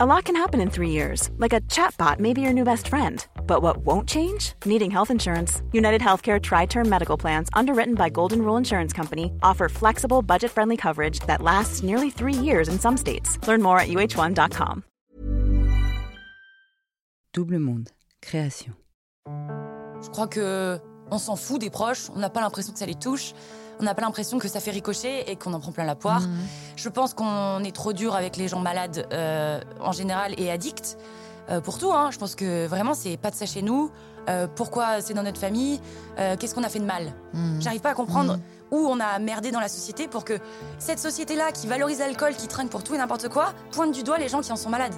A lot can happen in three years, like a chatbot may be your new best friend. But what won't change? Needing health insurance. United Healthcare Tri Term Medical Plans, underwritten by Golden Rule Insurance Company, offer flexible, budget friendly coverage that lasts nearly three years in some states. Learn more at uh1.com. Double Monde, création. Je crois que euh, on s'en fout des proches, on n'a pas l'impression que ça les touche. On n'a pas l'impression que ça fait ricocher et qu'on en prend plein la poire. Mhm. Je pense qu'on est trop dur avec les gens malades euh, en général et addicts. euh, pour tout, hein. je pense que vraiment c'est pas de ça chez nous. Euh, pourquoi c'est dans notre famille? Qu'est-ce qu'on a fait de mal? Mhm. J'arrive pas à comprendre où on a merdé dans la société pour que cette société-là qui valorise l'alcool, qui trinque pour tout et n'importe quoi, pointe du doigt les gens qui en sont malades.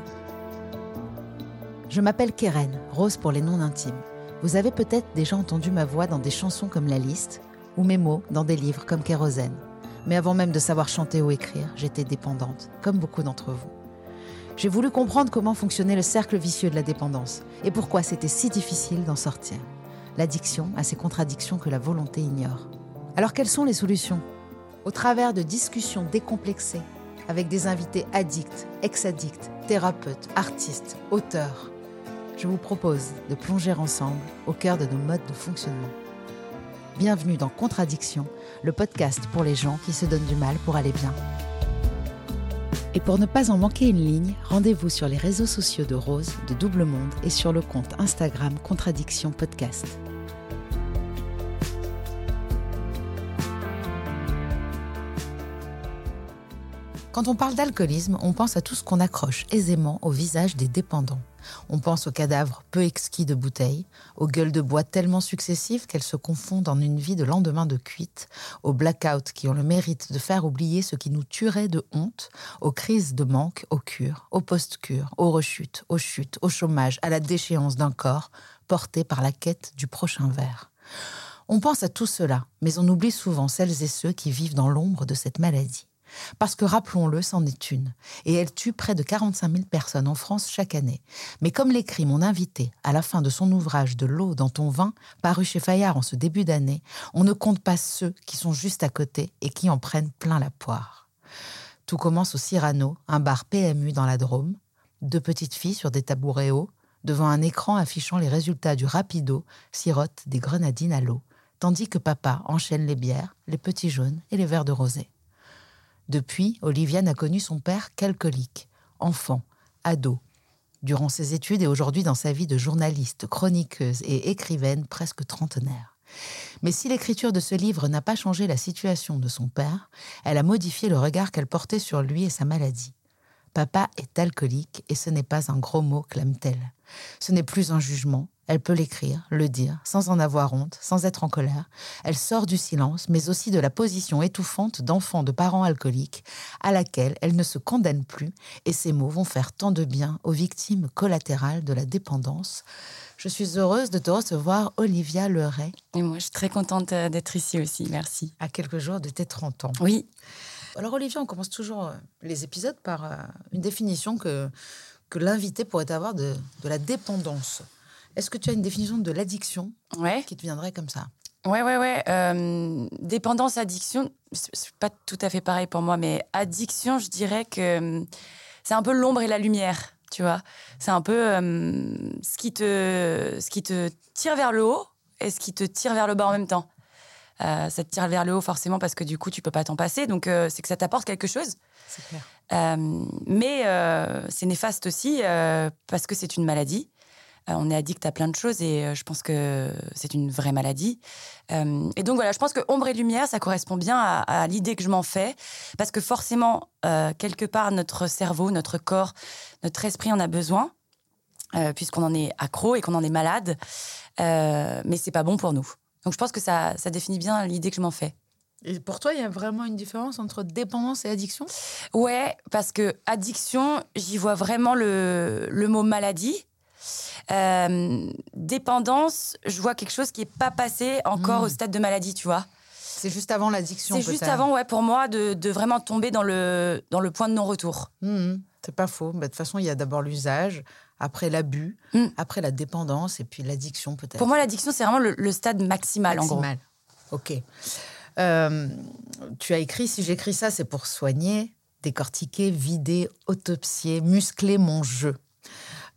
Je m'appelle Keren, Rose pour les noms intimes. Vous avez peut-être déjà entendu ma voix dans des chansons comme La Liste, ou mes mots dans des livres comme Kérosène. Mais avant même de savoir chanter ou écrire, j'étais dépendante, comme beaucoup d'entre vous. J'ai voulu comprendre comment fonctionnait le cercle vicieux de la dépendance et pourquoi c'était si difficile d'en sortir. L'addiction a ces contradictions que la volonté ignore. Alors quelles sont les solutions? Au travers de discussions décomplexées avec des invités addicts, ex-addicts, thérapeutes, artistes, auteurs, je vous propose de plonger ensemble au cœur de nos modes de fonctionnement. Bienvenue dans Contradiction, le podcast pour les gens qui se donnent du mal pour aller bien. Et pour ne pas en manquer une ligne, rendez-vous sur les réseaux sociaux de Rose, de Double Monde et sur le compte Instagram Contradiction Podcast. Quand on parle d'alcoolisme, on pense à tout ce qu'on accroche aisément au visage des dépendants. On pense aux cadavres peu exquis de bouteilles, aux gueules de bois tellement successives qu'elles se confondent en une vie de lendemain de cuite, aux blackouts qui ont le mérite de faire oublier ce qui nous tuerait de honte, aux crises de manque, aux cures, aux post-cures, aux rechutes, aux chutes, au chômage, à la déchéance d'un corps porté par la quête du prochain verre. On pense à tout cela, mais on oublie souvent celles et ceux qui vivent dans l'ombre de cette maladie. Parce que, rappelons-le, c'en est une. Et elle tue près de 45 000 personnes en France chaque année. Mais comme l'écrit mon invité à la fin de son ouvrage De l'eau dans ton vin, paru chez Fayard en ce début d'année, on ne compte pas ceux qui sont juste à côté et qui en prennent plein la poire. Tout commence au Cyrano, un bar PMU dans la Drôme. Deux petites filles sur des tabourets hauts, devant un écran affichant les résultats du rapido, sirotent des grenadines à l'eau, tandis que papa enchaîne les bières, les petits jaunes et les verres de rosé. Depuis, Olivia n'a connu son père qu'alcoolique, enfant, ado. Durant ses études et aujourd'hui dans sa vie de journaliste, chroniqueuse et écrivaine presque trentenaire. Mais si l'écriture de ce livre n'a pas changé la situation de son père, elle a modifié le regard qu'elle portait sur lui et sa maladie. Papa est alcoolique et ce n'est pas un gros mot, clame-t-elle. Ce n'est plus un jugement, elle peut l'écrire, le dire, sans en avoir honte, sans être en colère. Elle sort du silence, mais aussi de la position étouffante d'enfant de parents alcooliques, à laquelle elle ne se condamne plus, et ces mots vont faire tant de bien aux victimes collatérales de la dépendance. Je suis heureuse de te recevoir, Olivia Leray, Et moi, je suis très contente euh, d'être ici aussi. Merci. à quelques jours de tes 30 ans. Oui. Alors Olivia, on commence toujours euh, les épisodes par euh, une définition que, que l'invité pourrait avoir de, de la dépendance. Est-ce que tu as une définition de l'addiction Ouais. qui te viendrait comme ça? Ouais, ouais, ouais. Euh, dépendance, addiction, c'est pas tout à fait pareil pour moi, mais addiction, je dirais que euh, c'est un peu l'ombre et la lumière, tu vois. C'est un peu euh, ce, qui te, ce qui te tire vers le haut et ce qui te tire vers le bas en même temps. Euh, ça te tire vers le haut forcément parce que du coup, tu peux pas t'en passer, donc c'est que ça t'apporte quelque chose. C'est clair. Mais c'est néfaste aussi parce que c'est une maladie. Euh, on est addict à plein de choses et euh, je pense que c'est une vraie maladie. Euh, et donc voilà, je pense que ombre et lumière, ça correspond bien à, à l'idée que je m'en fais parce que forcément, euh, quelque part, notre cerveau, notre corps, notre esprit en a besoin euh, puisqu'on en est accro et qu'on en est malade. Mais c'est pas bon pour nous. Donc je pense que ça, ça définit bien l'idée que je m'en fais. Et pour toi, il y a vraiment une différence entre dépendance et addiction? Ouais, parce que addiction, j'y vois vraiment le, le mot maladie. Euh, dépendance, je vois quelque chose qui n'est pas passé encore Mm. au stade de maladie, tu vois. C'est juste avant l'addiction. C'est juste avant, ouais, pour moi, de, de vraiment tomber dans le, dans le point de non-retour. Mhm, c'est pas faux. Bah, de toute façon, il y a d'abord l'usage, après l'abus, Mm. après la dépendance et puis l'addiction peut-être. Pour moi, l'addiction, c'est vraiment le, le stade maximal, en gros. Maximal. Ok. Euh, tu as écrit Si j'écris ça, c'est pour soigner. décortiquer, vider, autopsier, muscler mon jeu.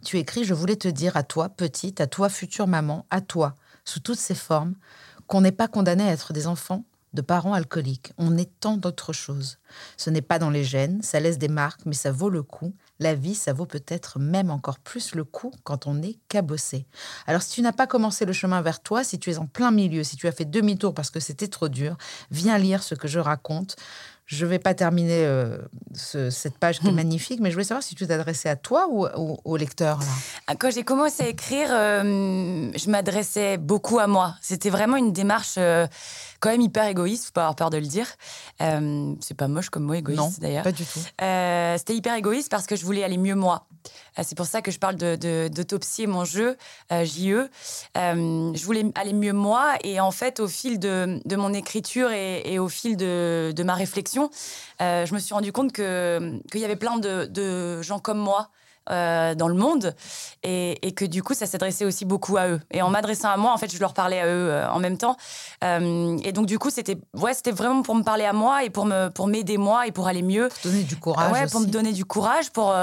Tu écris Je voulais te dire à toi, petite, à toi, future maman, à toi, sous toutes ses formes, qu'on n'est pas condamné à être des enfants de parents alcooliques. On est tant d'autres choses. Ce n'est pas dans les gènes, ça laisse des marques, mais ça vaut le coup. La vie, ça vaut peut-être même encore plus le coup quand on est cabossé. Alors si tu n'as pas commencé le chemin vers toi, si tu es en plein milieu, si tu as fait demi-tour parce que c'était trop dur, viens lire ce que je raconte. Je ne vais pas terminer euh, cette page qui est hmm. magnifique, mais je voulais savoir si tu t'adressais à toi ou, au lecteur. Ah, quand j'ai commencé à écrire, euh, je m'adressais beaucoup à moi. C'était vraiment une démarche euh, quand même hyper égoïste, faut pas avoir peur de le dire. c'est pas moche comme mot égoïste d'ailleurs. Pas du tout. C'était hyper égoïste parce que je voulais aller mieux moi. c'est pour ça que je parle d'autopsier de, mon jeu, JE. je voulais aller mieux moi et en fait, au fil de, mon écriture et, et au fil de, ma réflexion, euh, je me suis rendu compte qu'il y avait plein de, gens comme moi euh, dans le monde. Et, que du coup ça s'adressait aussi beaucoup à eux. Et en m'adressant à moi en fait je leur parlais à eux euh, en même temps. Et donc du coup c'était ouais c'était vraiment pour me parler à moi et pour me pour m'aider moi et pour aller mieux. Pour donner du courage ouais pour me donner du courage pour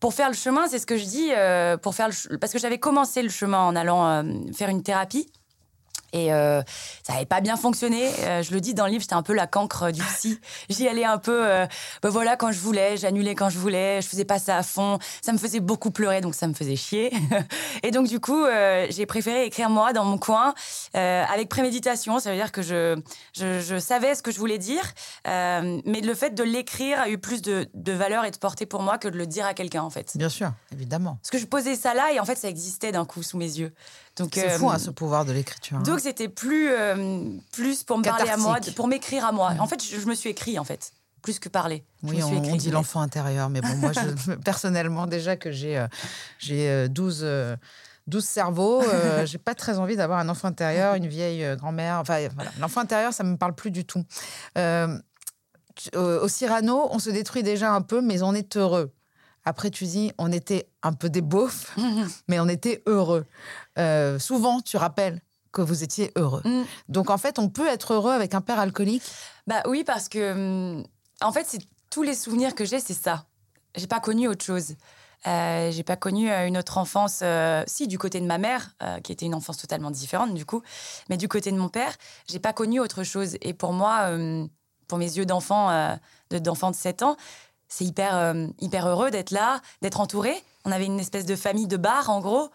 pour faire le chemin c'est ce que je dis pour faire parce que j'avais commencé le chemin en allant faire une thérapie et euh, ça n'avait pas bien fonctionné. Euh, je le dis dans le livre, j'étais un peu la cancre du psy. J'y allais un peu, euh, ben voilà, quand je voulais, j'annulais quand je voulais, je faisais pas ça à fond. Ça me faisait beaucoup pleurer, donc ça me faisait chier. et donc, du coup, j'ai préféré écrire moi dans mon coin avec préméditation. Ça veut dire que je, je, savais ce que je voulais dire, mais le fait de l'écrire a eu plus de, de valeur et de portée pour moi que de le dire à quelqu'un, en fait. Bien sûr, évidemment. Parce que je posais ça là et en fait, ça existait d'un coup sous mes yeux. C'est fou, hein, ce pouvoir de l'écriture. Hein. Donc, c'était plus, euh, plus pour me parler à moi, pour m'écrire à moi. En fait, je, me suis écrit, en fait plus que parler. oui, on, dit l'enfant intérieur, mais bon, moi, je, personnellement, déjà que j'ai euh, j'ai 12, euh, 12 cerveaux, j'ai pas très envie d'avoir un enfant intérieur, une vieille grand-mère. Enfin, voilà. l'enfant intérieur, ça me parle plus du tout. au Cyrano, on se détruit déjà un peu, mais on est heureux. Après, tu dis, on était un peu des beaufs, mais on était heureux. Euh, souvent, tu rappelles que vous étiez heureux. Mm. Donc, en fait, on peut être heureux avec un père alcoolique? Bah oui, parce que, hum, en fait, c'est tous les souvenirs que j'ai, c'est ça. J'ai pas connu autre chose. Euh, j'ai pas connu euh, une autre enfance, euh, si du côté de ma mère, qui était une enfance totalement différente du coup, mais du côté de mon père, j'ai pas connu autre chose. Et pour moi, pour mes yeux d'enfant, d'enfant de 7 ans, c'est hyper, euh, hyper heureux d'être là, d'être entouré. On avait une espèce de famille de bar, en gros.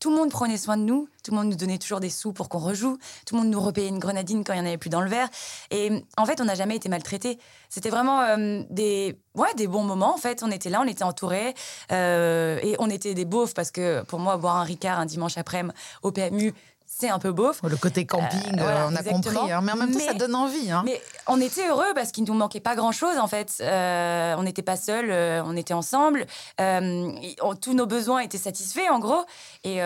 Tout le monde prenait soin de nous, tout le monde nous donnait toujours des sous pour qu'on rejoue, tout le monde nous repayait une grenadine quand il n'y en avait plus dans le verre. Et en fait, on n'a jamais été maltraités. C'était vraiment euh, des, ouais, des bons moments, en fait. On était là, on était entourés, euh, et on était des beaufs, parce que pour moi, boire un Ricard un dimanche après-midi au PMU, c'est un peu beauf. Le côté camping, euh, euh, on a compris. Hein, mais en même temps, ça donne envie. Hein. Mais on était heureux parce qu'il ne nous manquait pas grand-chose, en fait. Euh, on n'était pas seuls, on était ensemble. tous nos besoins étaient satisfaits, en gros. Et,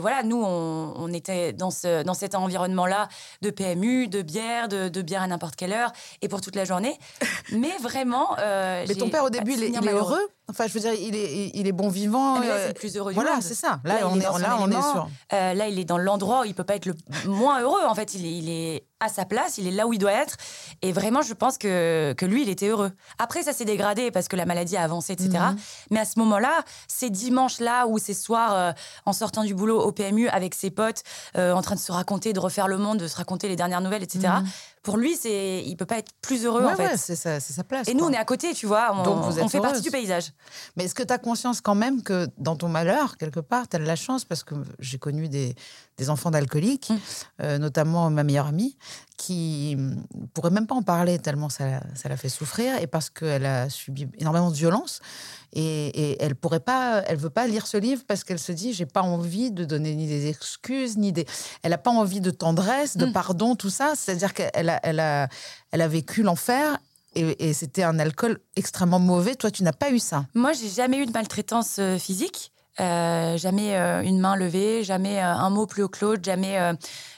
voilà, nous, on, était dans, ce, dans cet environnement-là de PMU, de bière, de, bière à n'importe quelle heure et pour toute la journée. mais vraiment. mais ton père, au début, il est heureux Enfin, je veux dire, il est, il est bon vivant. là, c'est le euh, plus heureux du voilà, c'est ça. Là, on, est, là, on est sur. Euh, là, il est dans l'endroit où il peut pas être le moins heureux. En fait, il est, il est à sa place, il est là où il doit être. Et vraiment, je pense que, que lui, il était heureux. Après, ça s'est dégradé parce que la maladie a avancé, etc. Mhm. Mais à ce moment-là, ces dimanches-là ou ces soirs euh, en sortant du boulot au PMU avec ses potes, euh, en train de se raconter, de refaire le monde, de se raconter les dernières nouvelles, etc. Mhm. Pour lui, c'est, il peut pas être plus heureux en fait. c'est sa, sa, place. Et nous, on est à côté, tu vois. On, Donc vous on fait partie du paysage. Mais est-ce que tu as conscience quand même que dans ton malheur, quelque part, tu as de la chance parce que j'ai connu des, des enfants d'alcooliques, mm. euh, notamment ma meilleure amie, qui ne pourrait même pas en parler tellement ça, ça l'a fait souffrir et parce qu'elle a subi énormément de violence. Et, elle pourrait pas, elle veut pas lire ce livre parce qu'elle se dit j'ai pas envie de donner ni des excuses ni des, elle a pas envie de tendresse, de mm. pardon, tout ça. C'est-à-dire qu'elle a, elle a, elle a vécu l'enfer et, et c'était un alcool extrêmement mauvais. Toi, tu n'as pas eu ça? Moi, j'ai jamais eu de maltraitance euh, physique. Euh, jamais euh, une main levée, jamais euh, un mot plus haut que l'autre, jamais,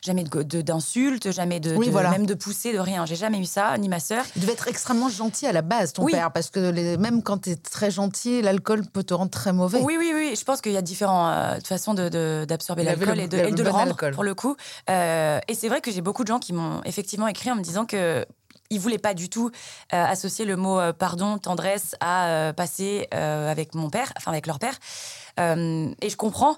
jamais d'insultes, jamais de, même de pousser, de rien. J'ai jamais eu ça, ni ma sœur. Il devait être extrêmement gentil à la base, ton père, parce que les, même quand tu es très gentil, l'alcool peut te rendre très mauvais. Oui, oui, oui. Je pense qu'il y a différentes façons d'absorber l'alcool et de, le, le rendre, pour le coup. et c'est vrai que j'ai beaucoup de gens qui m'ont effectivement écrit en me disant que il voulait pas du tout associer le mot pardon, tendresse à passer avec mon père, enfin avec leur père. Et je comprends.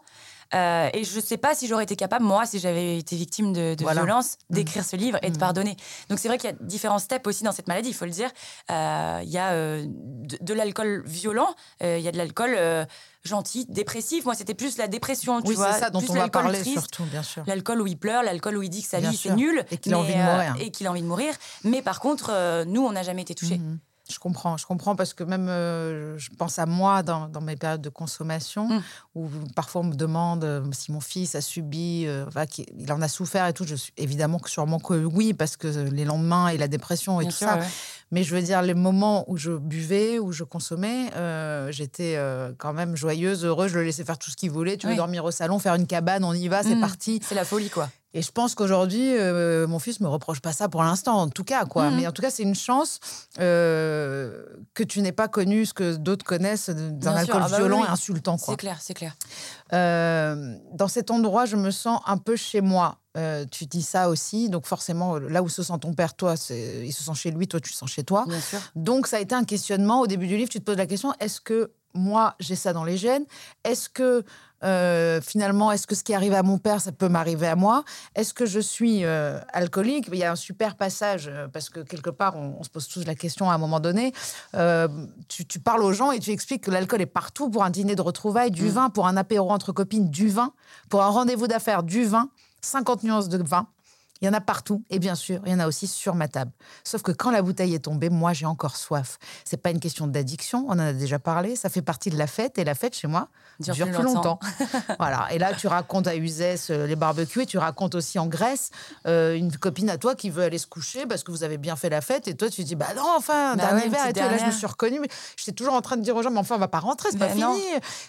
Euh, et je ne sais pas si j'aurais été capable, moi, si j'avais été victime de, violence, mmh. d'écrire ce livre et de mmh. pardonner. Donc c'est vrai qu'il y a différents steps aussi dans cette maladie, il faut le dire. Euh, il y a euh, de, l'alcool violent, il y a de l'alcool gentil, dépressif. Moi, c'était plus la dépression, tu oui, vois. c'est ça dont on va parler surtout, bien sûr. L'alcool où il pleure, l'alcool où il dit que sa vie, c'est nul. Et qu'il a envie de mourir. et qu'il a envie de mourir. Mais par contre, nous, on n'a jamais été touchés. Mmh. Je comprends, je comprends parce que même euh, je pense à moi dans, mes périodes de consommation mmh. où parfois on me demande euh, si mon fils a subi, euh, il en a souffert et tout. Je suis évidemment que sûrement que oui parce que les lendemains et la dépression et tout ça. Mais je veux dire les moments où je buvais, où je consommais, j'étais quand même joyeuse, heureuse. Je le laissais faire tout ce qu'il voulait. Tu veux dormir au salon, faire une cabane, on y va, c'est mmh. parti. C'est la folie quoi. Et je pense qu'aujourd'hui, euh, mon fils me reproche pas ça pour l'instant, en tout cas, quoi. Mhm. Mais en tout cas, c'est une chance euh, que tu n'aies pas connu ce que d'autres connaissent d'un alcool ah bah violent et insultant, C'est clair, c'est clair. Euh, dans cet endroit, je me sens un peu chez moi. tu dis ça aussi, donc forcément, là où se sent ton père, toi, il se sent chez lui, toi, tu te sens chez toi. Bien sûr. Donc, ça a été un questionnement. Au début du livre, tu te poses la question est-ce que moi, j'ai ça dans les gènes? Est-ce que euh, finalement, est-ce que ce qui arrive à mon père, ça peut m'arriver à moi? Est-ce que je suis euh, alcoolique? Il y a un super passage, euh, parce que quelque part, on, se pose tous la question à un moment donné. Tu, parles aux gens et tu expliques que l'alcool est partout pour un dîner de retrouvailles, du mm. vin, pour un apéro entre copines, du vin, pour un rendez-vous d'affaires, du vin, 50 nuances de vin. Il y en a partout. Et bien sûr, il y en a aussi sur ma table. Sauf que quand la bouteille est tombée, moi, j'ai encore soif. C'est pas une question d'addiction. On en a déjà parlé. Ça fait partie de la fête. Et la fête, chez moi, dure, plus, longtemps. voilà. Et là, tu racontes à Uzès euh, les barbecues. Et tu racontes aussi en Grèce euh, une copine à toi qui veut aller se coucher parce que vous avez bien fait la fête. Et toi, tu dis, bah non, enfin, bah dernier verre. Et là, je me suis reconnue. Mais j'étais toujours en train de dire aux gens, mais enfin, on va pas rentrer, c'est pas fini.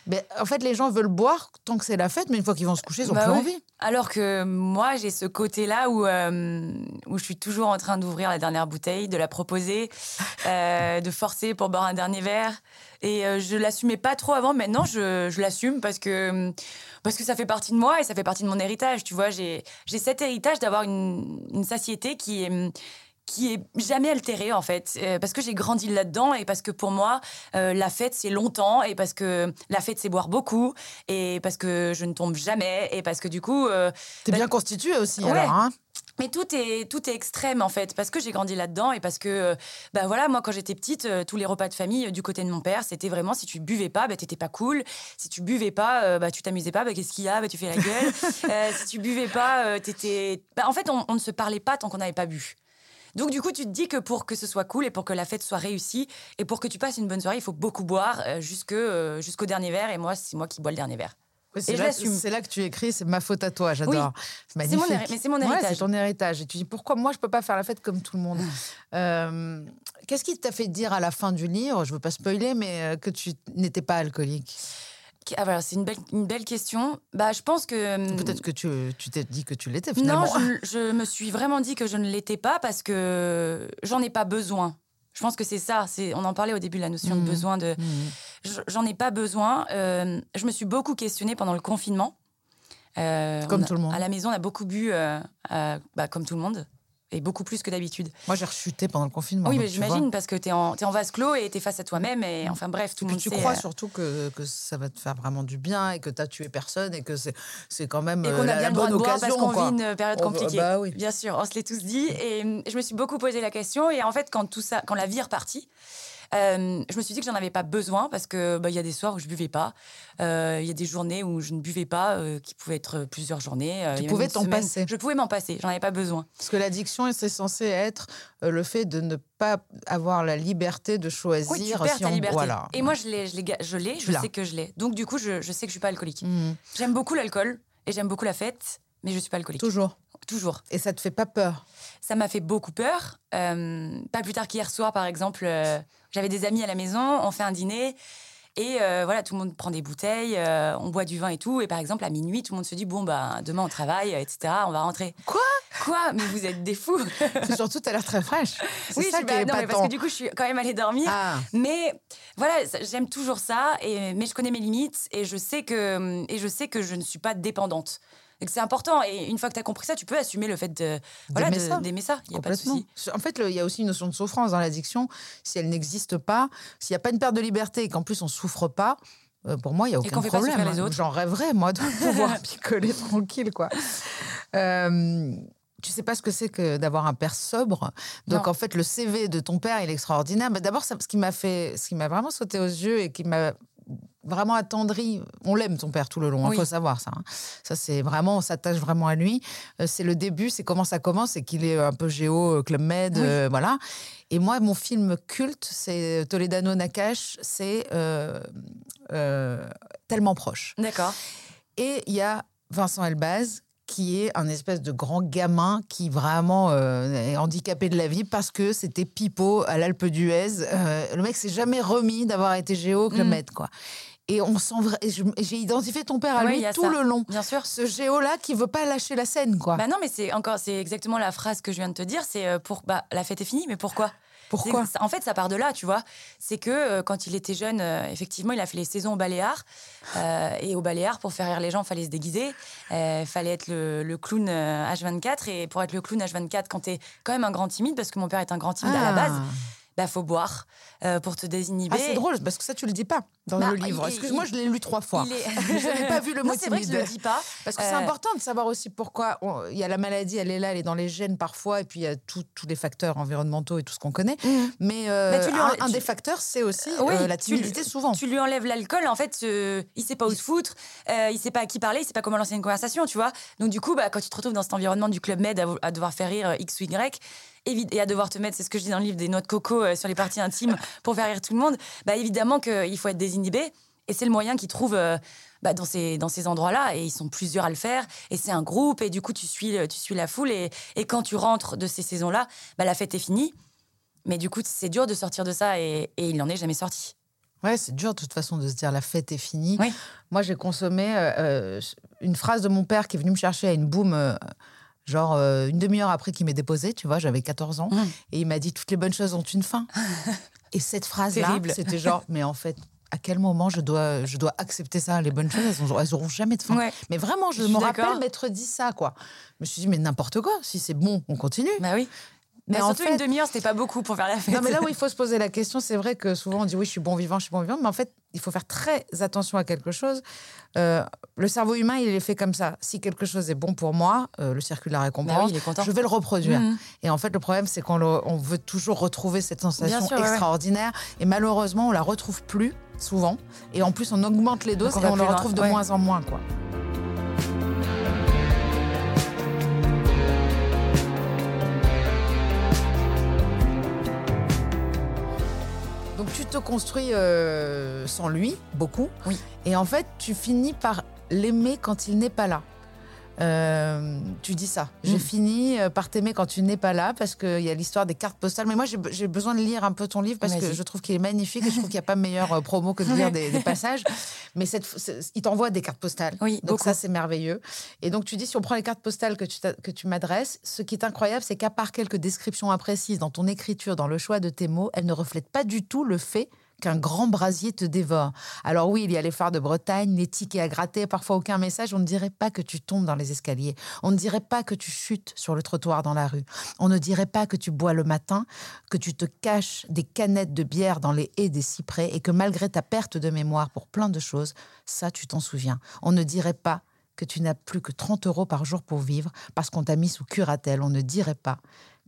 Mais en fait, les gens veulent boire tant que c'est la fête. Mais une fois qu'ils vont se coucher, ils ont bah plus envie. Alors que moi, j'ai ce côté-là où, euh, où je suis toujours en train d'ouvrir la dernière bouteille, de la proposer, euh, de forcer pour boire un dernier verre. Et euh, je l'assumais pas trop avant. Maintenant, je, je l'assume parce que, parce que ça fait partie de moi et ça fait partie de mon héritage. Tu vois, j'ai cet héritage d'avoir une, une satiété qui est qui est jamais altéré en fait euh, parce que j'ai grandi là-dedans et parce que pour moi euh, la fête c'est longtemps et parce que la fête c'est boire beaucoup et parce que je ne tombe jamais et parce que du coup euh, t'es bien bah, constitué aussi alors hein mais tout est tout est extrême en fait parce que j'ai grandi là-dedans et parce que bah voilà moi quand j'étais petite tous les repas de famille du côté de mon père c'était vraiment si tu buvais pas bah t'étais pas cool si tu buvais pas bah tu t'amusais pas bah qu'est-ce qu'il y a bah tu fais la gueule si tu buvais pas t'étais bah, en fait on, on ne se parlait pas tant qu'on n'avait pas bu donc du coup, tu te dis que pour que ce soit cool et pour que la fête soit réussie et pour que tu passes une bonne soirée, il faut beaucoup boire euh, euh, jusqu'au dernier verre. Et moi, c'est moi qui bois le dernier verre. C'est là, que tu écris, c'est ma faute à toi, j'adore. C'est Mon, mais c'est mon héritage. c'est ton héritage. Et tu dis pourquoi moi je peux pas faire la fête comme tout le monde. Euh, qu'est-ce qui t'a fait dire à la fin du livre, je veux pas spoiler, mais que tu n'étais pas alcoolique? Ah, voilà, c'est une belle, une belle question. Bah, je pense que. Hum, Peut-être que tu, tu t'es dit que tu l'étais finalement. Non, je, me suis vraiment dit que je ne l'étais pas parce que j'en ai pas besoin. Je pense que c'est ça. C'est, on en parlait au début, la notion de mmh. besoin de. Mmh. J'en ai pas besoin. Euh, je me suis beaucoup questionnée pendant le confinement. Euh, comme tout le monde. À la maison, on a beaucoup bu, euh, bah, comme tout le monde et beaucoup plus que d'habitude. Moi, j'ai rechuté pendant le confinement. Oui, mais j'imagine, parce que tu es, en, es en vase clos et tu es face à toi-même. Et enfin, bref, tout le monde tu crois surtout que, que, ça va te faire vraiment du bien et que tu as tué personne et que c'est quand même et qu'on a bien la bonne occasion. Parce qu'on vit une période compliquée. Bah, oui. Bien sûr, on se l'est tous dit. Et hum, je me suis beaucoup posé la question. Et en fait, quand, tout ça, quand la vie est repartie, euh, je me suis dit que j'en avais pas besoin parce que bah, il y a des soirs où je buvais pas, euh, il y a des journées où je ne buvais pas, euh, qui pouvaient être plusieurs journées. tu pouvais t'en passer. Je pouvais m'en passer, j'en avais pas besoin. Parce que l'addiction, c'est censé être le fait de ne pas avoir la liberté de choisir. Oui, tu perds ta liberté. Voilà. Et moi, je l'ai, je l'ai, je, l'ai, je sais que je l'ai. Donc du coup, je, je sais que je suis pas alcoolique. Mmh. J'aime beaucoup l'alcool et j'aime beaucoup la fête, mais je suis pas alcoolique. Toujours. Toujours. Et ça te fait pas peur? Ça m'a fait beaucoup peur. pas plus tard qu'hier soir, par exemple. J'avais des amis à la maison, on fait un dîner. Et euh, voilà, tout le monde prend des bouteilles, euh, on boit du vin et tout. Et par exemple, à minuit, tout le monde se dit bon, bah, demain on travaille, etc. On va rentrer. Quoi? Quoi? Mais vous êtes des fous Surtout, tu as l'air très fraîche. Oui, ça bah, non, mais parce que du coup, je suis quand même allée dormir. Ah. Mais voilà, j'aime toujours ça. Et, mais je connais mes limites et je sais que, et je sais que je ne suis pas dépendante. C'est important. Et une fois que tu as compris ça, tu peux assumer le fait de voilà, D'aimer ça. Il a pas de souci. En fait, il y a aussi une notion de souffrance dans l'addiction. Si elle n'existe pas, s'il n'y a pas une perte de liberté et qu'en plus on souffre pas, euh, pour moi, il n'y a aucun problème. J'en rêverais, moi, de pouvoir picoler tranquille, quoi. Euh, tu sais pas ce que c'est que d'avoir un père sobre. Donc Non. en fait, le CV de ton père, il est extraordinaire. Mais d'abord, ce qui m'a fait, ce qui m'a vraiment sauté aux yeux et qui m'a vraiment attendri. On l'aime ton père tout le long, il Oui. faut savoir ça. hein. Ça c'est vraiment, on s'attache vraiment à lui. Euh, c'est le début, c'est comment ça commence, c'est qu'il est un peu géo, euh, club med, Oui. euh, voilà. Et moi, mon film culte, c'est Toledano Nakash, c'est euh, tellement proche. D'accord. Et il y a Vincent Elbaz qui est un espèce de grand gamin qui vraiment euh, est handicapé de la vie parce que c'était pipeau à l'Alpe d'Huez. Euh, le mec s'est jamais remis d'avoir été géo Club Mm. Med, quoi. Et on sent j'ai identifié ton père à Ouais, lui tout ça. le long. Bien sûr. Ce géo là qui veut pas lâcher la scène, quoi. Bah non, mais c'est encore, c'est exactement la phrase que je viens de te dire. C'est euh, pour, bah, la fête est finie, mais pourquoi? Pourquoi En fait, ça part de là, tu vois. C'est que euh, quand il était jeune, euh, effectivement, il a fait les saisons au Baléares. Euh, et au Baléares, pour faire rire les gens, il fallait se déguiser. Il fallait être le, le clown euh, H24. Et pour être le clown H24, quand t'es quand même un grand timide, parce que mon père est un grand timide à la Ah. base, bah faut boire euh, pour te désinhiber. Ah, c'est drôle parce que ça tu le dis pas dans Bah, le livre. Excuse-moi, je l'ai lu trois fois. Est- Je n'ai pas vu le mot non, c'est vrai que je le dis pas. Parce que c'est Euh, important de savoir aussi pourquoi on- il y a la maladie, elle est là, elle est dans les gènes parfois, et puis il y a tous les facteurs environnementaux et tout ce qu'on connaît. Mhm. Mais euh, Bah, tu lui un, enlèves- un tu- des facteurs, c'est aussi Oui, la tu- timidité souvent. Tu lui enlèves l'alcool, en fait, il sait pas où se foutre, il sait pas à qui parler, il sait pas comment lancer une conversation, tu vois. Donc du coup, bah, quand tu te retrouves dans cet environnement du club med à, à devoir faire rire X ou Y, et à devoir te mettre, c'est ce que je dis dans le livre, des noix de coco euh, sur les parties intimes pour faire rire tout le monde, bah évidemment qu'il faut être désinhibé. Et c'est le moyen qu'ils trouvent euh, bah, dans ces, dans ces endroits-là. Et ils sont plusieurs à le faire. Et c'est un groupe. Et du coup, tu suis, tu suis la foule. Et, et quand tu rentres de ces saisons-là, bah, la fête est finie. Mais du coup, c'est dur de sortir de ça. Et, et il n'en est jamais sorti. Ouais, c'est dur de toute façon de se dire la fête est finie. Oui. Moi, j'ai consommé euh, euh, une phrase de mon père qui est venu me chercher à une boum. euh, Genre euh, une demi-heure après qu'il m'ait déposé, tu vois, j'avais 14 ans, Mhm. et il m'a dit toutes les bonnes choses ont une fin. et cette phrase-là, c'était genre, mais en fait, à quel moment je dois, je dois accepter ça? Les bonnes choses, elles, ont- elles auront jamais de fin. Ouais. Mais vraiment, je, Je me rappelle m'être dit ça, quoi. Je me suis dit, mais n'importe quoi, si c'est bon, on continue. Bah oui. Mais Mais en surtout fait- une demi-heure, c'était pas beaucoup pour faire la fête. Non, mais là où il faut se poser la question, c'est vrai que souvent on dit oui, je suis bon vivant, je suis bon vivant, mais en fait, il faut faire très attention à quelque chose. Euh, le cerveau humain, il est fait comme ça. Si quelque chose est bon pour moi, euh, le circuit de la récompense, Bah oui, content. je vais le reproduire. Mhm. Et en fait, le problème, c'est qu'on on veut toujours retrouver cette sensation sûr, ouais. extraordinaire. Et malheureusement, on la retrouve plus souvent. Et en plus, on augmente les doses et on le retrouve de ouais. moins en moins. Quoi. Donc tu te construis euh, sans lui, beaucoup. Oui. Et en fait, tu finis par l'aimer quand il n'est pas là. Euh, tu dis ça. J'ai Mm. fini euh, par t'aimer quand tu n'es pas là parce qu'il y a l'histoire des cartes postales. Mais moi, j'ai be- j'ai besoin de lire un peu ton livre parce que je trouve qu'il est magnifique et je trouve qu'il n'y a pas meilleure euh, promo que de lire des, des passages. Mais cette, il t'envoie des cartes postales. Oui, Donc beaucoup. ça, c'est merveilleux. Et donc tu dis, si on prend les cartes postales que tu, que tu m'adresses, ce qui est incroyable, c'est qu'à part quelques descriptions imprécises dans ton écriture, dans le choix de tes mots, elles ne reflètent pas du tout le fait qu'un grand brasier te dévore. Alors oui, il y a les phares de Bretagne, les tickets à gratter, parfois aucun message. On ne dirait pas que tu tombes dans les escaliers. On ne dirait pas que tu chutes sur le trottoir dans la rue. On ne dirait pas que tu bois le matin, que tu te caches des canettes de bière dans les haies des cyprès et que malgré ta perte de mémoire pour plein de choses, ça, tu t'en souviens. On ne dirait pas que tu n'as plus que 30 euros par jour pour vivre parce qu'on t'a mis sous curatelle. On ne dirait pas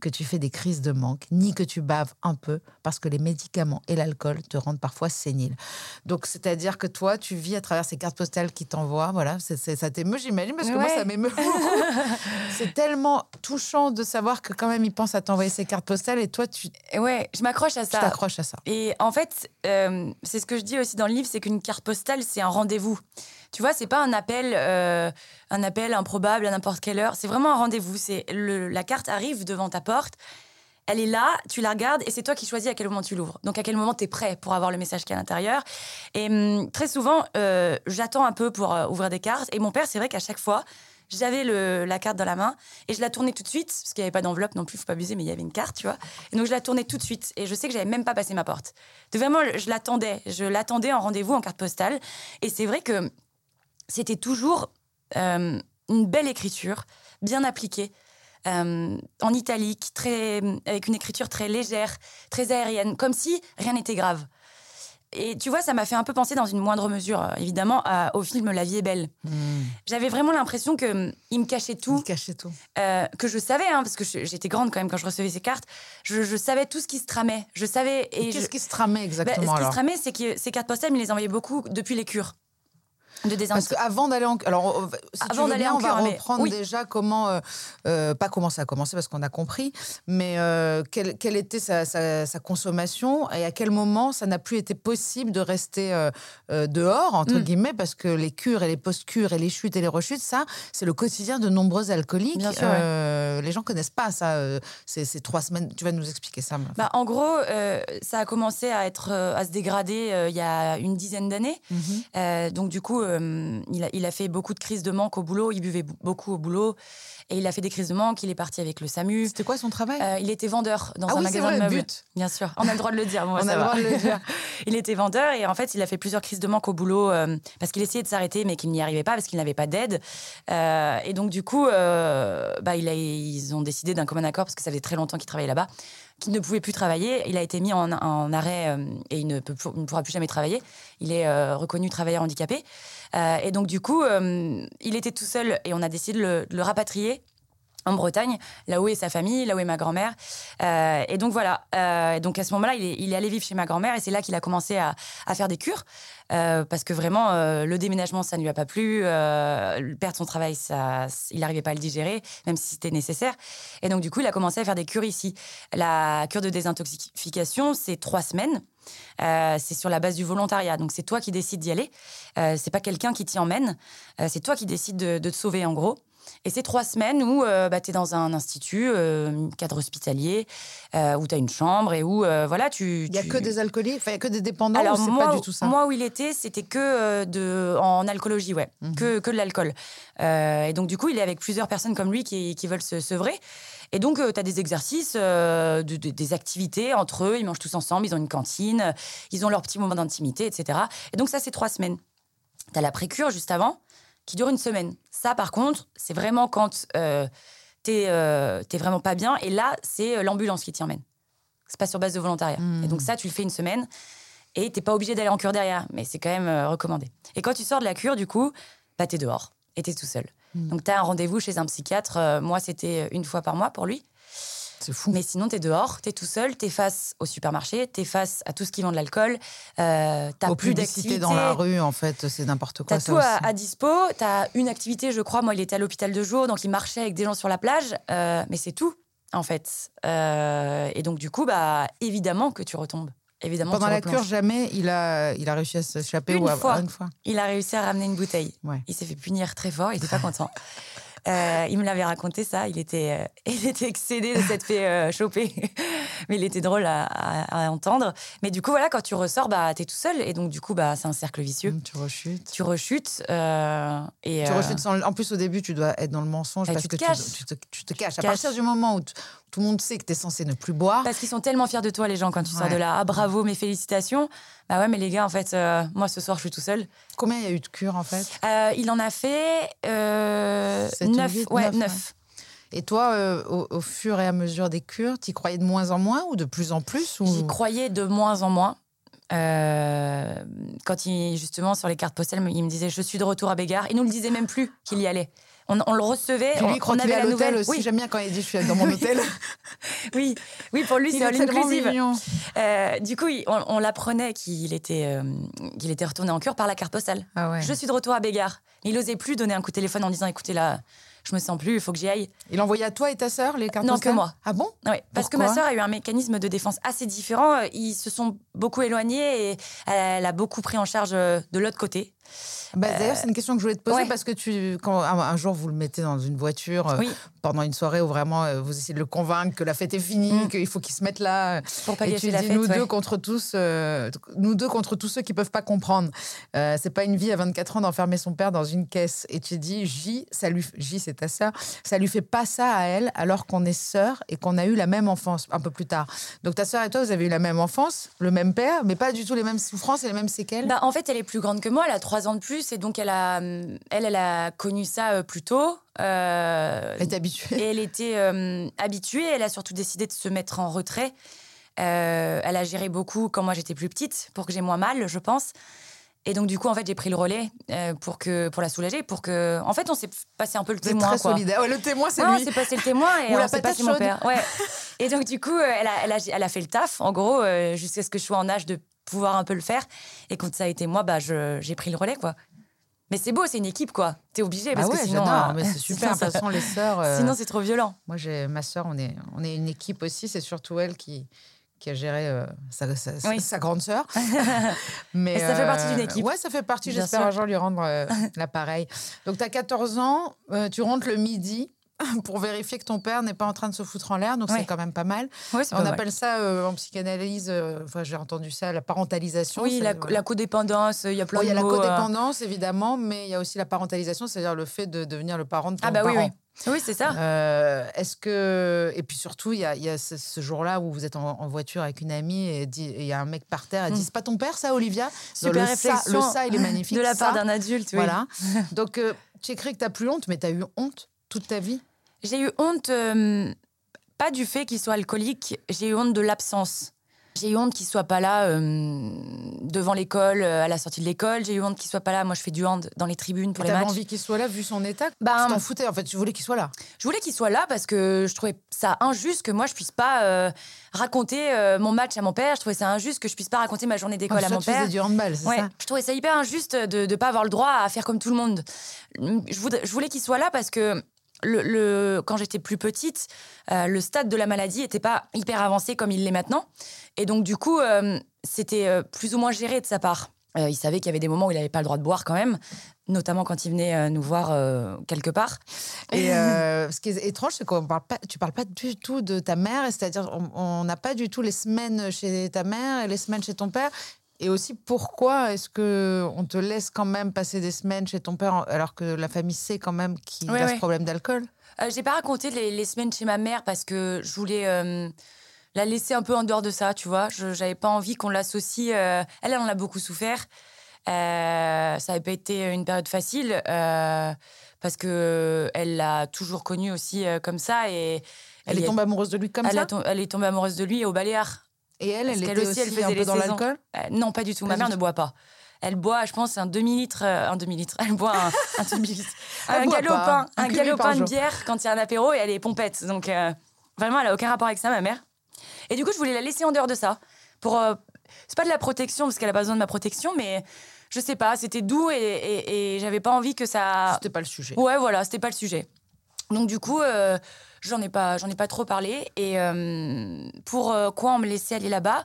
que tu fais des crises de manque, ni que tu baves un peu parce que les médicaments et l'alcool te rendent parfois sénile. Donc, c'est-à-dire que toi, tu vis à travers ces cartes postales qui t'envoient. Voilà, c'est- c'est- ça t'émeut, j'imagine, parce que moi, ça m'émeut beaucoup. c'est tellement touchant de savoir que quand même, il pense à t'envoyer ces cartes postales et toi, tu Ouais, je m'accroche à tu ça. t'accroches à ça. Et en fait, euh, c'est ce que je dis aussi dans le livre, c'est qu'une carte postale, c'est un rendez-vous. Tu vois, c'est pas un appel, euh, un appel improbable à n'importe quelle heure. C'est vraiment un rendez-vous. C'est la carte arrive devant ta porte. Elle est là, tu la regardes et c'est toi qui choisis à quel moment tu l'ouvres. Donc à quel moment tu es prêt pour avoir le message qui est à l'intérieur. Et hum, très souvent, euh, j'attends un peu pour euh, ouvrir des cartes. Et mon père, c'est vrai qu'à chaque fois, j'avais la carte dans la main et je la tournais tout de suite, parce qu'il n'y avait pas d'enveloppe non plus, faut pas abuser, mais il y avait une carte, tu vois. Et donc je la tournais tout de suite et je sais que j'avais même pas passé ma porte. Vraiment, je l'attendais, je l'attendais en rendez-vous en carte postale. Et c'est vrai que c'était toujours euh, une belle écriture, bien appliquée. euh, en italique, très, avec une écriture très légère, très aérienne, comme si rien n'était grave. Et tu vois, ça m'a fait un peu penser dans une moindre mesure, euh, évidemment, à- au film La vie est belle. J'avais vraiment l'impression que hum, me cachait tout, Il cachait tout. euh, que je savais, hein, parce que j'étais grande quand même quand je recevais ces cartes. Je, je savais tout ce qui se tramait. Je savais. Et Et Qu'est-ce je- qui se tramait Bah, exactement ce qui se tramait, c'est que ces cartes postales, il les envoyait beaucoup depuis les cures de Parce désintox. qu'avant d'aller en alors euh, si tu Avant veux d'aller on va mais- reprendre oui. déjà comment euh, euh, pas comment ça a commencé parce qu'on a compris, mais euh, quelle, quelle était sa, sa- sa consommation et à quel moment ça n'a plus été possible de rester dehors entre Mm. guillemets parce que les cures et les post-cures et les chutes et les rechutes ça c'est le quotidien de nombreux alcooliques. Bien sûr, ouais. Les gens connaissent pas ça. ces, trois semaines. Tu vas nous expliquer ça. Meuf. Bah, en gros, ça a commencé à, être, à se dégrader il y a une dizaine d'années. Mhm. Euh, donc, du coup, euh, il, a, il a fait beaucoup de crises de manque au boulot. Il buvait beaucoup au boulot. Et il a fait des crises de manque. Il est parti avec le SAMU. C'était quoi son travail? Euh, il était vendeur dans Ah un oui, magasin vrai, de meubles. but. Bien sûr, on a le droit de le dire. Moi, On a le droit de le dire. il était vendeur et en fait, il a fait plusieurs crises de manque au boulot euh, parce qu'il essayait de s'arrêter mais qu'il n'y arrivait pas parce qu'il n'avait pas d'aide. Et donc, du coup, bah, il a- ils ont décidé d'un commun accord parce que ça faisait très longtemps qu'il travaillait là-bas, qu'il ne pouvait plus travailler. Il a été mis en, en arrêt euh, et il ne, peut plus- il ne pourra plus jamais travailler. Il est euh, reconnu travailleur handicapé. Euh, et donc, du coup, euh, il était tout seul et on a décidé de le, de le rapatrier en Bretagne, là où est sa famille, là où est ma grand-mère. Euh, et donc voilà. Euh, donc à ce moment-là, il est, allé vivre chez ma grand-mère et c'est là qu'il a commencé à, faire des cures. Euh, parce que vraiment, le déménagement, ça ne lui a pas plu. Perdre son travail, ça, il n'arrivait pas à le digérer, même si c'était nécessaire. Et donc du coup, il a commencé à faire des cures ici. La cure de désintoxication, c'est trois semaines. C'est sur la base du volontariat. Donc c'est toi qui décides d'y aller. Euh, c'est pas quelqu'un qui t'y emmène. C'est toi qui décides de, de te sauver en gros. Et c'est trois semaines où euh, bah, tu es dans un institut, euh, cadre hospitalier, euh, où tu as une chambre et où euh, voilà, tu. Il y a tu- que des alcooliques, il y a que des dépendants. alors ou moi, pas du tout ça? moi où il était, c'était que de en alcoolologie, ouais, Mhm. que, que de l'alcool. Et donc du coup, il est avec plusieurs personnes comme lui qui, qui veulent se sevrer. Et donc, tu as des exercices, de- de- des activités entre eux. Ils mangent tous ensemble, ils ont une cantine, ils ont leur petit moment d'intimité, etc. Et donc ça, c'est trois semaines. Tu as la précure juste avant, qui dure une semaine. Ça, par contre, c'est vraiment quand euh, t'es euh, t'es vraiment pas bien. Et là, c'est euh, l'ambulance qui t'y emmène. C'est pas sur base de volontariat. Mhm. Et donc ça, tu le fais une semaine. Et t'es pas obligé d'aller en cure derrière, mais c'est quand même euh, recommandé. Et quand tu sors de la cure, du coup, bah, t'es dehors et t'es tout seul. Mm. Donc t'as un rendez-vous chez un psychiatre. moi, c'était une fois par mois pour lui. C'est fou. Mais sinon, t'es dehors, t'es tout seul, t'es face au supermarché, t'es face à tout ce qui vend de l'alcool. Euh, t'as plus d'activité. dans la rue, en fait, c'est n'importe quoi. T'as tout à, aussi. à dispo, t'as une activité, je crois. Moi, il était à l'hôpital de jour, donc il marchait avec des gens sur la plage, euh, mais c'est tout, en fait. Euh, et donc, du coup, bah, évidemment que tu retombes. Évidemment, Pendant la cure, jamais il a, il a réussi à s'échapper ou à, fois. une fois. Il a réussi à ramener une bouteille. Ouais. Il s'est fait punir très fort, il était pas content. Euh, il me l'avait raconté ça, il était, euh, il était excédé de s'être fait euh, choper. Mais il était drôle à, à- à entendre. Mais du coup, voilà, quand tu ressors, bah, t'es tout seul. Et donc, du coup, bah, c'est un cercle vicieux. Hum, Tu rechutes. Tu rechutes. euh, et, Tu rechutes sans- En plus, au début, tu dois être dans le mensonge Bah, parce tu que te tu, caches. tu te, tu te caches. À partir du moment où tout le monde sait que tu es censé ne plus boire, Parce qu'ils sont tellement fiers de toi, les gens, quand tu sors de là. Ah, bravo, mes félicitations. Bah ouais, mais les gars, en fait, euh, moi, ce soir, je suis tout seul. combien il y a eu de cures en fait? Euh, il en a fait euh, Sept ou neuf. huit, ouais, neuf, ouais. neuf. Et toi, euh, au, au fur et à mesure des cures, tu croyais de moins en moins ou de plus en plus ou... J'y croyais de moins en moins. Euh, quand il, justement, sur les cartes postales, il me disait Je suis de retour à Bégard. Il nous le disait même plus qu'il y allait. On, on le recevait. Puis on, lui, quand on il est avait à la nouvelle. aussi, Oui, j'aime bien quand il dit je suis dans mon hôtel. oui, oui, pour lui, c'est all inclusive. Euh, du coup, on, on l'apprenait qu'il était, euh, qu'il était retourné en cure par la carte postale. Ah ouais. Je suis de retour à Bégard. Il n'osait plus donner un coup de téléphone en disant Écoutez, là, je me sens plus, il faut que j'y aille. Il envoyait à toi et ta sœur les cartes Non, postales que moi. Ah bon? Ouais, parce que ma sœur a eu un mécanisme de défense assez différent. Euh, Ils se sont beaucoup éloignés et elle a beaucoup pris en charge de l'autre côté. Bah, D'ailleurs, c'est une question que je voulais te poser Euh, ouais. parce que tu, quand un, un jour vous le mettez dans une voiture euh, Oui. pendant une soirée où vraiment euh, vous essayez de le convaincre que la fête est finie, Mm. qu'il faut qu'il se mette là. Pour pas Et tu la dis fête. nous ouais. deux contre tous, euh, nous deux contre tous ceux qui peuvent pas comprendre. Euh, c'est pas une vie à 24 ans d'enfermer son père dans une caisse. Et tu dis J, ça lui, J c'est ta sœur, ça lui fait pas ça à elle alors qu'on est sœurs et qu'on a eu la même enfance un peu plus tard. Donc ta sœur et toi, vous avez eu la même enfance, le même père, mais pas du tout les mêmes souffrances et les mêmes séquelles? Bah, en fait, elle est plus grande que moi, elle a trois ans de plus et donc elle a, elle, elle a connu ça euh, plus tôt. elle est habituée. Et elle était habituée. Elle a surtout décidé de se mettre en retrait. elle a géré beaucoup quand moi j'étais plus petite pour que j'ai moins mal, je pense. Et donc, du coup, en fait, j'ai pris le relais euh, pour, que, pour la soulager, pour que. En fait, on s'est passé un peu le témoin. Très quoi. solidaire. Ouais, le témoin, c'est lui. on s'est passé le témoin et on s'est passé mon père. Ouais. et donc, du coup, elle a, elle, a, elle a, fait le taf, en gros, euh, jusqu'à ce que je sois en âge de pouvoir un peu le faire. Et quand ça a été moi, bah, j'ai pris le relais, quoi. Mais c'est beau, c'est une équipe, quoi. T'es obligé parce ah que sinon. Euh, mais c'est super. de toute façon, les sœurs. Sinon, c'est trop violent. Moi, j'ai ma sœur, on est, on est une équipe aussi. C'est surtout elle qui, qui a géré euh, sa, sa, grande sœur. Mais ça fait partie d'une euh, équipe. Ouais, ça fait partie. J'espère un jour lui rendre euh, l'appareil. Donc, tu as 14 ans, tu rentres le midi pour vérifier que ton père n'est pas en train de se foutre en l'air, donc c'est quand même pas mal. On appelle ça en psychanalyse, enfin j'ai entendu ça, la parentalisation. Oui, la, la codépendance, il y a plein de mots. Il y a la codépendance évidemment, mais il y a aussi la parentalisation, c'est-à-dire le fait de devenir le parent de ton ah bah parent. Oui, oui, c'est ça. Euh, est-ce que et puis surtout, il y a, ce, jour-là où vous êtes en, voiture avec une amie et il y a un mec par terre. Elle dit mm. c'est pas ton père ça, Olivia? Super le réflexion. Ça, le ça, il est magnifique. De la part d'un adulte. Oui. Voilà. Donc euh, tu écris que tu t'as plus honte, mais tu as eu honte toute ta vie? J'ai eu honte euh, pas du fait qu'il soit alcoolique. J'ai eu honte de l'absence. J'ai eu honte qu'il soit pas là euh, devant l'école, euh, à la sortie de l'école. J'ai eu honte qu'il soit pas là. Moi, je fais du hand dans les tribunes pour les matchs. envie qu'il soit là vu son état? Bah, Tu t'en foutais en fait. Tu voulais qu'il soit là. Je voulais qu'il soit là parce que je trouvais ça injuste que moi je puisse pas euh, raconter mon match à mon père. Je trouvais ça injuste que je puisse pas raconter ma journée d'école ah, à mon tu père. du handball, c'est ça? Je trouvais ça hyper injuste de ne pas avoir le droit à faire comme tout le monde. Je voulais, je voulais qu'il soit là parce que le, quand j'étais plus petite, euh, le stade de la maladie n'était pas hyper avancé comme il l'est maintenant. Et donc, du coup, euh, c'était euh, plus ou moins géré de sa part. il savait qu'il y avait des moments où il n'avait pas le droit de boire quand même, notamment quand il venait nous voir quelque part. Et ce qui est étrange, c'est qu'on parle pas, tu parles pas du tout de ta mère, c'est-à-dire on n'a pas du tout les semaines chez ta mère et les semaines chez ton père. Et aussi, pourquoi est-ce que on te laisse quand même passer des semaines chez ton père alors que la famille sait quand même qu'il a ce problème d'alcool? Euh, J'ai pas raconté les, semaines chez ma mère parce que je voulais euh, la laisser un peu en dehors de ça, tu vois. Je n'avais pas envie qu'on l'associe. Euh, elle, elle en a beaucoup souffert. Ça n'avait pas été une période facile parce que elle l'a toujours connu aussi comme ça et elle, est tombée amoureuse de lui comme ça? elle est tombée amoureuse de lui au Baléares. Et elle, elle était aussi, elle faisait un peu dans l'alcool? Euh, Non, pas du tout. Ma mère ne boit pas. Elle boit, je pense, un demi-litre. Euh, un demi-litre. Elle boit un, un demi-litre. un galopin. Un, galopin de bière quand il y a un apéro et elle est pompette. Donc, euh, vraiment, elle n'a aucun rapport avec ça, ma mère. Et du coup, je voulais la laisser en dehors de ça. Pour. c'est pas de la protection, parce qu'elle a pas besoin de ma protection, mais je sais pas, c'était doux et, et, j'avais pas envie que ça. C'était pas le sujet. Ouais, voilà, c'était pas le sujet. Donc, du coup, J'en ai pas, j'en ai pas trop parlé. Et euh, pour euh, quoi on me laissait aller là-bas?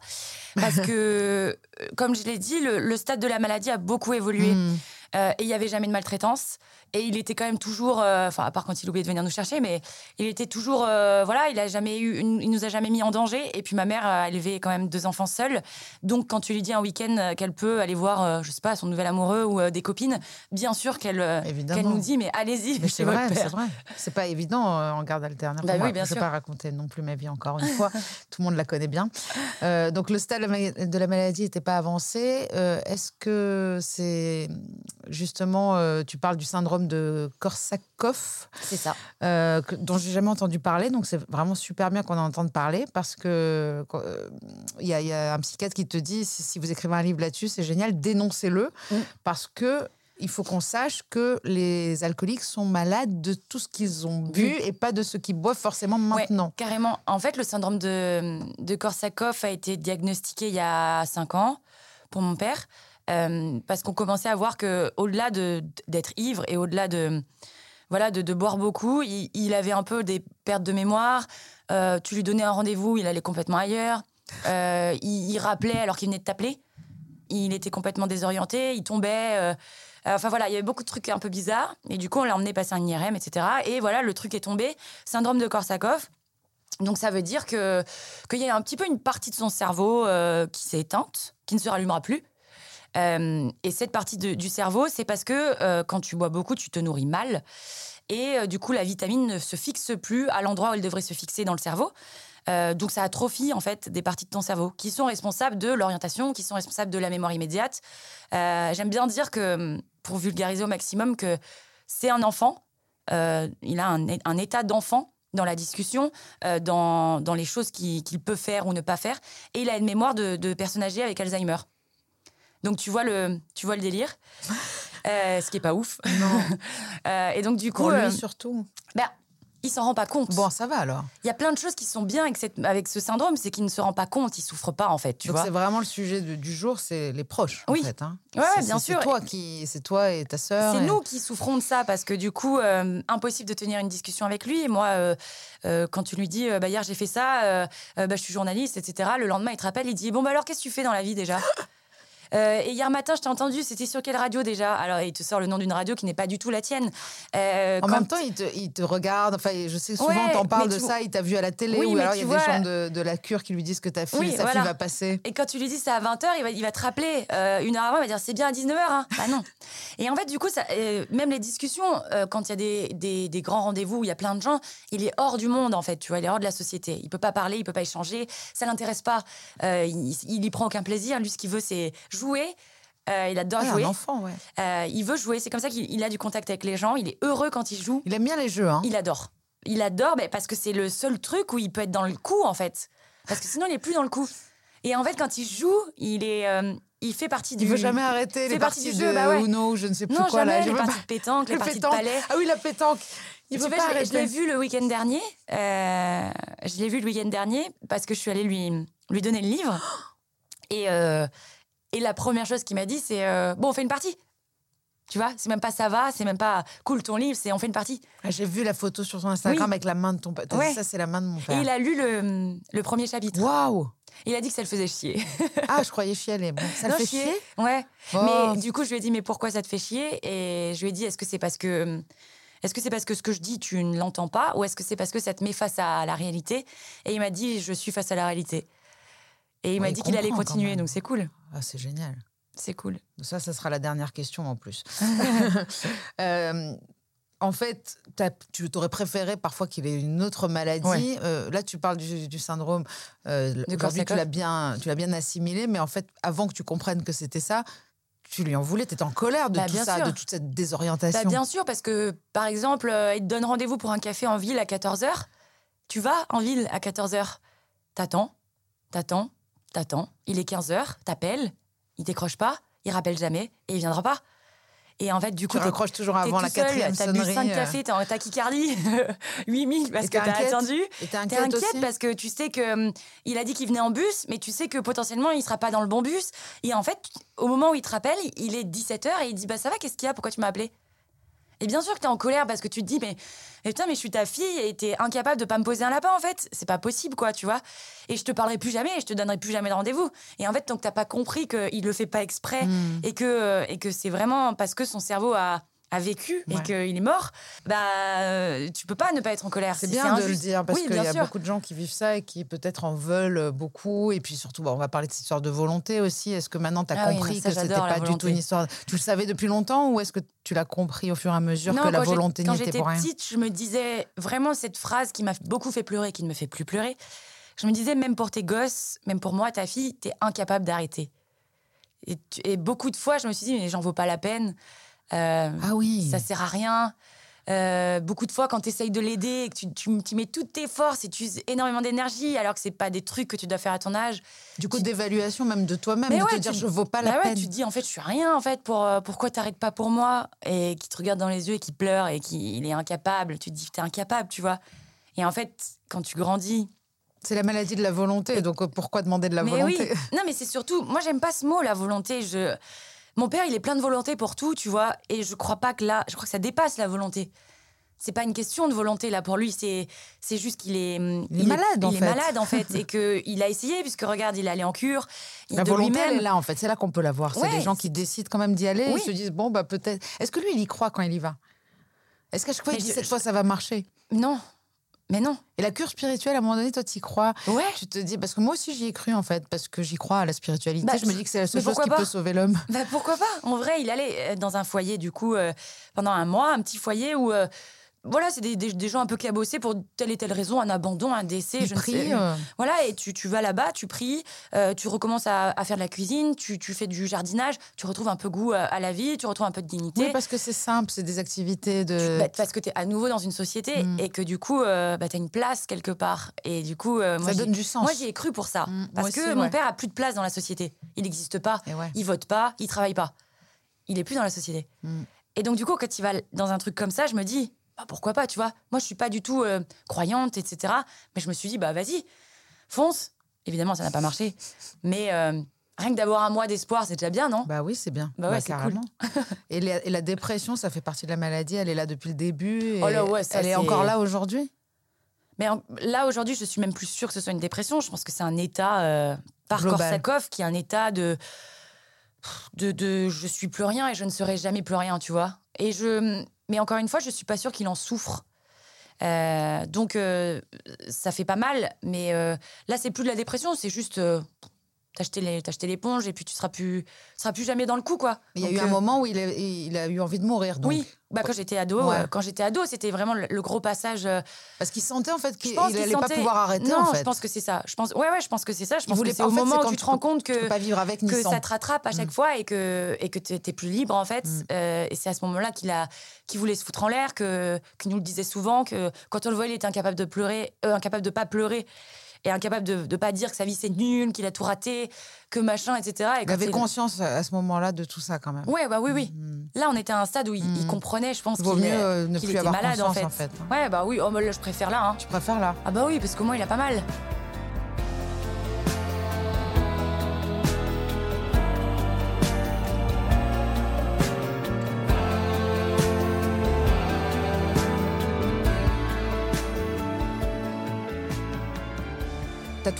Parce que, euh, comme je l'ai dit, le, stade de la maladie a beaucoup évolué. Hmm. et il n'y avait jamais de maltraitance. Et il était quand même toujours, euh, enfin, à part quand il oubliait de venir nous chercher, mais il était toujours, euh, voilà, il a jamais eu, il nous a jamais mis en danger. Et puis ma mère a élevé quand même deux enfants seuls. Donc quand tu lui dis un week-end qu'elle peut aller voir, je sais pas, son nouvel amoureux ou des copines, bien sûr qu'elle qu'elle nous dit, mais allez-y. c'est vrai, c'est vrai. C'est pas évident en garde alternative. Bah, oui, bien je ne vais pas raconter non plus ma vie encore une fois. Tout le monde la connaît bien. donc le stade de la maladie n'était pas avancé. Est-ce que c'est justement, tu parles du syndrome de Korsakoff. C'est ça. Euh, dont j'ai jamais entendu parler. Donc, c'est vraiment super bien qu'on en entende parler parce que il euh, y, a un psychiatre qui te dit si, vous écrivez un livre là-dessus, c'est génial, dénoncez-le mm. parce que il faut qu'on sache que les alcooliques sont malades de tout ce qu'ils ont bu et pas de ce qu'ils boivent forcément maintenant. carrément. En fait, le syndrome de, de Korsakoff a été diagnostiqué il y a cinq ans pour mon père. Euh, parce qu'on commençait à voir que au-delà d'être ivre et au-delà de voilà de, boire beaucoup, il, avait un peu des pertes de mémoire. Euh, tu lui donnais un rendez-vous, il allait complètement ailleurs. Euh, il, rappelait alors qu'il venait de t'appeler. Il était complètement désorienté, il tombait. enfin voilà, il y avait beaucoup de trucs un peu bizarres. Et du coup, on l'a emmené passer un IRM, etc. Et voilà, le truc est tombé. Syndrome de Korsakoff. Donc ça veut dire que qu'il y a un petit peu une partie de son cerveau qui s'est éteinte, qui ne se rallumera plus. Euh, et cette partie du cerveau, c'est parce que euh, quand tu bois beaucoup, tu te nourris mal. Et euh, du coup, la vitamine ne se fixe plus à l'endroit où elle devrait se fixer dans le cerveau. Donc ça atrophie en fait des parties de ton cerveau qui sont responsables de l'orientation, qui sont responsables de la mémoire immédiate. J'aime bien dire que, pour vulgariser au maximum, que c'est un enfant, il a un, état d'enfant dans la discussion, dans, les choses qu'il peut faire ou ne pas faire, et il a une mémoire de, de personne avec Alzheimer. Donc tu vois le, tu vois le délire, Euh, ce qui est pas ouf. Non. Euh, et donc du coup, Pour lui euh, surtout. ben, il s'en rend pas compte. Bon, ça va alors. Il y a plein de choses qui sont bien avec, cette- avec ce syndrome, c'est qu'il ne se rend pas compte, il souffre pas en fait, tu Donc c'est vraiment le sujet de- du jour, c'est les proches. Oui. En fait, hein. Ouais, bien sûr. C'est toi qui, c'est toi et ta sœur. C'est et- nous qui souffrons de ça parce que du coup, euh, impossible de tenir une discussion avec lui. Et moi, euh, euh, quand tu lui dis, bah, hier j'ai fait ça, bah, je suis journaliste, etc. Le lendemain, il te rappelle, il dit, bon bah alors qu'est-ce que tu fais dans la vie déjà? Euh, et hier matin, je t'ai entendu, c'était sur quelle radio déjà? Alors, il te sort le nom d'une radio qui n'est pas du tout la tienne. Euh, En quand- même temps, il te, il te regarde. Enfin, je sais souvent, Ouais, t'en parles de tu- ça. Il t'a vu à la télé Oui, ou alors il y a tu des vois- gens de, de la cure qui lui disent que ta fille, Oui, sa voilà. fille va passer. Et quand tu lui dis c'est à 20h, il va, il va te rappeler euh, une heure avant, il va dire c'est bien à 19h. Hein. Bah non. Et en fait, du coup, ça, euh, même les discussions, euh, quand il y a des, des- des grands rendez-vous où il y a plein de gens, il est hors du monde, en fait, tu vois, il est hors de la société. Il peut pas parler, il peut pas échanger, ça l'intéresse pas. Euh, il, il y prend aucun plaisir. Lui, ce qu'il veut, c'est jouer. Euh, il adore Ah, jouer. un enfant, ouais. Euh, il veut jouer. C'est comme ça qu'il il a du contact avec les gens. Il est heureux quand il joue. Il aime bien les jeux, hein. Il adore. Il adore ben, parce que c'est le seul truc où il peut être dans le coup, en fait. Parce que sinon, il est plus dans le coup. Et en fait, quand il joue, il, est, euh, il fait partie du. Il veut jamais arrêter les partie parties du jeu, de bah ouais. Uno, je ne sais plus Non, quoi jamais. là. Les parties pas- de pétanque, les parties de palais. Ah oui, la pétanque. Il veut pas je l'ai- je l'ai arrêter. vu le week-end dernier. je l'ai vu le week-end dernier parce que je suis allée lui, lui donner le livre. Et, euh, et la première chose qu'il m'a dit, c'est euh, Bon, on fait une partie. Tu vois, c'est même pas ça va, c'est même pas cool ton livre, c'est on fait une partie. Ah, J'ai vu la photo sur ton Instagram Oui. avec la main de ton père. Ouais. Ça, c'est la main de mon Et père. il a lu le, le premier chapitre. Waouh Il a dit que ça le faisait chier. Ah, je croyais chialer. Bon, ça le fait chier Ouais. Oh. Mais du coup, je lui ai dit, mais pourquoi ça te fait chier? Et je lui ai dit, est-ce que c'est parce que. Est-ce que c'est parce que ce que je dis, tu ne l'entends pas? Ou est-ce que c'est parce que ça te met face à la réalité? Et il m'a dit, je suis face à la réalité. Et il m'a dit qu'il allait continuer, donc c'est cool. Ah, c'est génial. C'est cool. Ça, ça sera la dernière question en plus. Euh, en fait, tu aurais préféré parfois qu'il ait une autre maladie. Ouais. Euh, là, tu parles du, du syndrome. Euh, Aujourd'hui, tu l'as bien, tu l'as bien assimilé, mais en fait, avant que tu comprennes que c'était ça, tu lui en voulais. Tu étais en colère de Bah, tout bien ça, sûr. de toute cette désorientation. Bah, bien sûr, parce que, par exemple, euh, il te donne rendez-vous pour un café en ville à 14h. Tu vas en ville à 14h. T'attends, t'attends, t'attends. Il est 15h, t'appelles, il décroche pas, il rappelle jamais et il viendra pas. Et en fait, du coup, tu raccroches toujours avant tout la seul, quatrième T'as sonnerie. bu 5 euh, cafés, t'es en tachycardie, 8000 parce Et que t'as attendu. T'es inquiète, inquiète aussi parce que tu sais que hum, il a dit qu'il venait en bus, mais tu sais que potentiellement il sera pas dans le bon bus. Et en fait, au moment où il te rappelle, il est 17h et il dit Bah ça va, qu'est-ce qu'il y a? Pourquoi tu m'as appelé? Et bien sûr que t'es en colère parce que tu te dis Mais, mais putain, mais je suis ta fille et t'es incapable de pas me poser un lapin en fait. C'est pas possible quoi, tu vois. Et je te parlerai plus jamais et je te donnerai plus jamais de rendez-vous. Et en fait, tant que t'as pas compris qu'il le fait pas exprès Hmm. et que, et que c'est vraiment parce que son cerveau a a vécu et qu'il est mort, bah euh, tu peux pas ne pas être en colère. C'est Si bien de le dire parce Oui, qu'il y a sûr. beaucoup de gens qui vivent ça et qui peut-être en veulent beaucoup. Et puis surtout, bon, on va parler de cette histoire de volonté aussi. Est-ce que maintenant tu as Ah oui, compris ça, que c'était pas du tout une histoire Tu le savais depuis longtemps ou est-ce que tu l'as compris au fur et à mesure Non, que la quand volonté Quand n'y était j'étais pour rien? petite, je me disais vraiment cette phrase qui m'a beaucoup fait pleurer, qui ne me fait plus pleurer. Je me disais, même pour tes gosses, même pour moi, ta fille, t'es incapable d'arrêter. Et, et beaucoup de fois, je me suis dit, mais j'en vaut pas la peine. Euh, Ah oui. Ça sert à rien. Euh, beaucoup de fois, quand tu essayes de l'aider que tu, tu, tu mets toutes tes forces et tu uses énormément d'énergie, alors que c'est pas des trucs que tu dois faire à ton âge, Du coup, d'évaluation même de toi-même, de te dire tu- je vaux pas bah la ouais, peine. tu te dis en fait je suis rien en fait pour euh, pourquoi t'arrêtes pas pour moi? Et qui te regarde dans les yeux et qui pleure et qui il est incapable tu te dis t'es incapable tu vois et en fait quand tu grandis C'est la maladie de la volonté. Donc pourquoi demander de la mais oui volonté? Non mais c'est surtout moi j'aime pas ce mot la volonté je mon père il est plein de volonté pour tout tu vois et je crois pas que là je crois que ça dépasse la volonté c'est pas une question de volonté là pour lui c'est c'est juste qu'il est Il est malade, en il est fait. malade en fait et que il a essayé puisque regarde il est allé en cure il- La de volonté, elle est là, en fait. C'est là qu'on peut la voir. C'est Ouais, des gens qui décident quand même d'y aller Oui. et se disent bon, bah peut-être. Est-ce que lui, il y croit quand il y va? Est-ce qu'à chaque fois, il dit je- cette fois, ça va marcher? Non mais non Et la cure spirituelle, à un moment donné, toi, tu y crois ouais Tu te dis, parce que moi aussi j'y ai cru en fait, parce que j'y crois à la spiritualité. Bah, je me dis que c'est la seule chose qui pas peut sauver l'homme. Bah pourquoi pas? En vrai, il allait euh, dans un foyer du coup euh, pendant un mois, un petit foyer où euh, voilà, c'est des, des- des gens un peu cabossés pour telle et telle raison, un abandon, un décès, Ils je ne sais. euh, Voilà, et tu, tu vas là-bas, tu pries, euh, tu recommences à, à faire de la cuisine, tu, tu fais du jardinage, tu retrouves un peu goût à, à la vie, tu retrouves un peu de dignité. Oui, parce que c'est simple, c'est des activités de. Bah, parce que tu es à nouveau dans une société Mm. et que du coup, euh, bah, tu as une place quelque part. Et du coup, euh, moi, ça j'y- donne du sens. moi, j'y ai cru pour ça. Mm, parce aussi, que mon père a plus de place dans la société. Il n'existe pas, ouais. il vote pas, il travaille pas. Il est plus dans la société. Mm. Et donc, du coup, quand il va dans un truc comme ça, je me dis, bah, pourquoi pas, tu vois Moi, je suis pas du tout euh, croyante, etc. Mais je me suis dit, bah vas-y, fonce. Évidemment, ça n'a pas marché. Mais euh, rien que d'avoir un mois d'espoir, c'est déjà bien, non? Bah oui, c'est bien. Bah ouais, c'est carrément. et, la, et la dépression, ça fait partie de la maladie. Elle est là depuis le début. Et Oh là ouais, ça, elle est encore là aujourd'hui? Mais en- là, aujourd'hui, je suis même plus sûre que ce soit une dépression. Je pense que c'est un état euh, par Global. Korsakov qui est un état de, de, de je suis plus rien et je ne serai jamais plus rien, tu vois. Et je, mais encore une fois, je suis pas sûre qu'il en souffre. Euh, donc, euh, ça fait pas mal. Mais euh, là, c'est plus de la dépression, c'est juste euh, t'acheter l'éponge et puis tu seras plus, seras plus jamais dans le coup, quoi. Il y a eu un euh, moment où il a, il a eu envie de mourir. Donc. Oui, bah, quand j'étais ado, Ouais. euh, quand j'étais ado, c'était vraiment le, le gros passage. euh, Parce qu'il sentait en fait qu'il n'allait qu'il pas pouvoir arrêter. Non, en fait. je pense que c'est ça. Je pense, ouais, ouais, je pense que c'est ça. Je pense que c'est au fait, moment où tu te rends compte que, pas vivre avec ni que ça te rattrape à chaque Mm. fois et que et que t'es plus libre en fait. Mm. Et c'est à ce moment-là qu'il a qu'il voulait se foutre en l'air, que qu'il nous le disait souvent, que quand on le voyait, il était incapable de pleurer, incapable de pas pleurer. Et incapable de, de pas dire que sa vie c'est nul, qu'il a tout raté, que machin, etc. Et Il avait conscience à ce moment-là de tout ça quand même. Ouais, bah oui, oui. Mm. Là, on était à un stade où il, il Mm. comprenait, je pense, qu'il euh, ne plus était avoir malade conscience en fait. en fait. Ouais, bah oui. Oh, là, je préfère là. Hein. Tu préfères là? Ah bah oui, parce que moi, il a pas mal.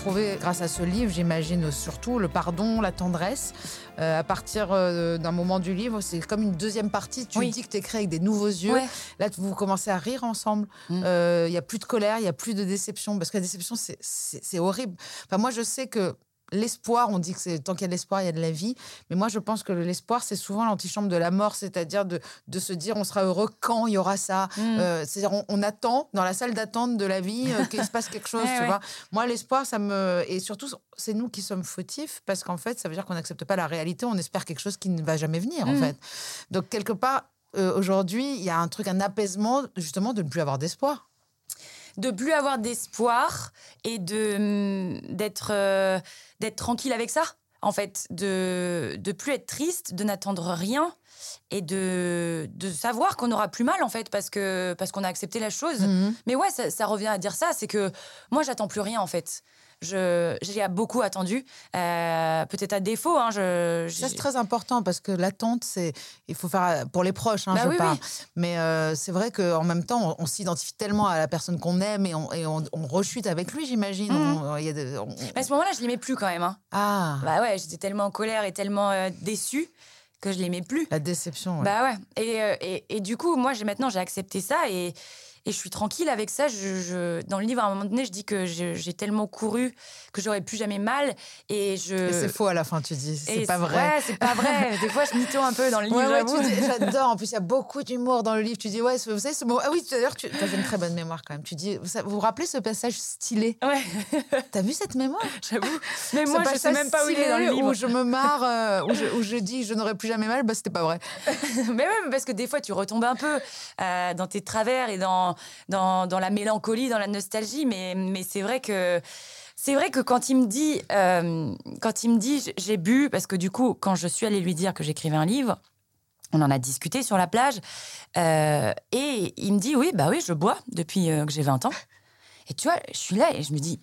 Grâce à ce livre, j'imagine surtout le pardon, la tendresse. Euh, à partir euh, d'un moment du livre, c'est comme une deuxième partie. Tu Oui. dis que tu écris avec des nouveaux yeux. Ouais. Là, vous commencez à rire ensemble. Il Mm. n'y a plus de colère, il n'y a plus de déception. Parce que la déception, c'est horrible. Enfin, moi, je sais que l'espoir, on dit que c'est tant qu'il y a de l'espoir, il y a de la vie. Mais moi, je pense que l'espoir, c'est souvent l'antichambre de la mort. C'est-à-dire de, de se dire, on sera heureux quand il y aura ça. Mm. Euh, C'est-à-dire, on, on attend dans la salle d'attente de la vie euh, qu'il se passe quelque chose, tu ouais. vois. Moi, l'espoir, ça me. Et surtout, c'est nous qui sommes fautifs parce qu'en fait, ça veut dire qu'on n'accepte pas la réalité, on espère quelque chose qui ne va jamais venir, en Mm. fait. Donc, quelque part, euh, aujourd'hui, il y a un truc, un apaisement, justement, de ne plus avoir d'espoir. De plus avoir d'espoir et de hum, d'être euh, d'être tranquille avec ça en fait de de plus être triste de n'attendre rien et de de savoir qu'on aura plus mal en fait parce que parce qu'on a accepté la chose Mhm. mais ouais ça, ça revient à dire ça c'est que moi j'attends plus rien en fait j'ai beaucoup attendu euh, peut-être à défaut hein, je Ça, c'est très important parce que l'attente, c'est. Il faut faire. Pour les proches, hein, Bah je oui, parle. oui. Mais euh, c'est vrai qu'en même temps, on, on s'identifie tellement à la personne qu'on aime et on, et on, on rechute avec lui, j'imagine. Mais à ce moment-là je l'aimais plus quand même hein. Ah, bah ouais j'étais tellement en colère et tellement euh, déçue que je l'aimais plus la déception. ouais. Bah ouais. Et, euh, et, et du coup, moi, j'ai maintenant, j'ai accepté ça et, et je suis tranquille avec ça. Je, je- dans le livre, à un moment donné, je dis que j'ai tellement couru que j'aurais plus jamais mal. Et je. Et c'est faux à la fin, tu dis. C'est pas vrai. Ouais, c'est pas vrai. Des fois, je mytho un peu dans le livre. Ouais, ouais, j'adore. En plus, il y a beaucoup d'humour dans le livre. Tu dis, ouais, vous savez, ce mot. Ah oui, d'ailleurs, tu as une très bonne mémoire quand même. Tu dis, vous vous, rappelez ce passage stylé? Ouais, T'as vu cette mémoire? J'avoue. Mais moi, je sais passage même pas où il est dans le livre. Où je me marre, euh, où, je, où je dis, je n'aurai plus jamais mal, bah, c'était pas vrai. mais même parce que des fois, tu retombes un peu euh, dans tes travers et dans, dans, la mélancolie, dans la nostalgie. Mais, c'est vrai que. C'est vrai que quand il me dit, euh, quand il me dit, j'ai bu, parce que du coup, quand je suis allée lui dire que j'écrivais un livre, on en a discuté sur la plage, euh, et il me dit, oui, bah oui, je bois depuis euh, que j'ai 20 ans. Et tu vois, je suis là et je me dis,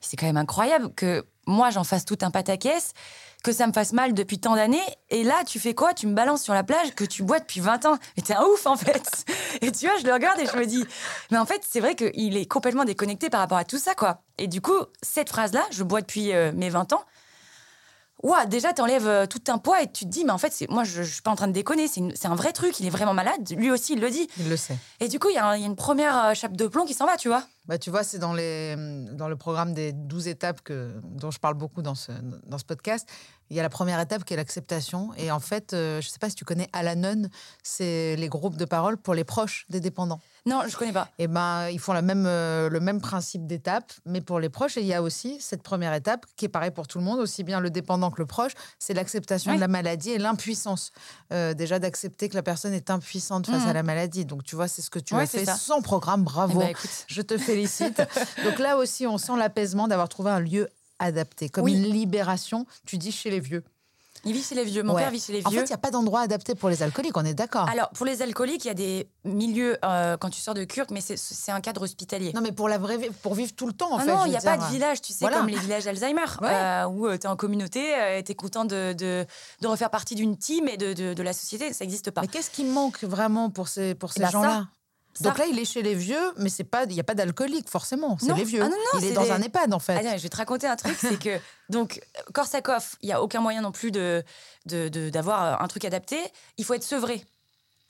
c'est quand même incroyable que moi, j'en fasse tout un pataquès, que ça me fasse mal depuis tant d'années. Et là, tu fais quoi? Tu me balances sur la plage que tu bois depuis 20 ans. Mais t'es un ouf, en fait. Et tu vois, je le regarde et je me dis, mais en fait, c'est vrai qu'il est complètement déconnecté par rapport à tout ça, quoi. Et du coup, cette phrase-là, je bois depuis euh, mes 20 ans. Ouah, déjà, t'enlèves euh, tout un poids et tu te dis, mais en fait, c'est- moi, je, je suis pas en train de déconner. C'est un vrai truc. Il est vraiment malade. Lui aussi, il le dit. Il le sait. Et du coup, il y, a y une première euh, chape de plomb qui s'en va, tu vois. Bah, tu vois, c'est dans, les, dans le programme des 12 étapes que, dont je parle beaucoup dans ce, dans ce podcast. Il y a la première étape qui est l'acceptation. Et en fait, euh, je ne sais pas si tu connais Alanon, c'est les groupes de parole pour les proches des dépendants. Non, je connais pas. Et ben, ils font la même, euh, le même principe d'étape, mais pour les proches. Et il y a aussi cette première étape qui est pareil pour tout le monde, aussi bien le dépendant que le proche, c'est l'acceptation Ouais. de la maladie et l'impuissance. Euh, déjà d'accepter que la personne est impuissante face à la maladie. Donc tu vois, c'est ce que tu Ouais, as c'est fait ça. sans programme. Eh Bravo. ben, écoute. Je te félicite. Donc là aussi, on sent l'apaisement d'avoir trouvé un lieu adapté, comme Oui. une libération, tu dis, chez les vieux. Il vit chez les vieux. Mon Ouais. père vit chez les En vieux. fait, il n'y a pas d'endroit adapté pour les alcooliques, on est d'accord. Alors, pour les alcooliques, il y a des milieux euh, quand tu sors de cure, mais c'est- un cadre hospitalier. Non, mais pour la vraie pour vivre tout le temps, en Ah fait. non, il n'y a pas de village, tu sais, Voilà. comme les villages Alzheimer, Ouais. euh, où tu es en communauté, tu es content de, de, de refaire partie d'une team et de, de, la société. Ça n'existe pas. Mais qu'est-ce qui manque vraiment pour ces, pour ces Bah, ça. gens-là? Ça. Donc là, il est chez les vieux, mais c'est pas, il n'y a pas d'alcoolique forcément. C'est Non. les vieux. Ah non, non, il est dans des- un EHPAD en fait. Attends, je vais te raconter un truc, c'est que donc Korsakov, il y a aucun moyen non plus de d'avoir un truc adapté. Il faut être sevré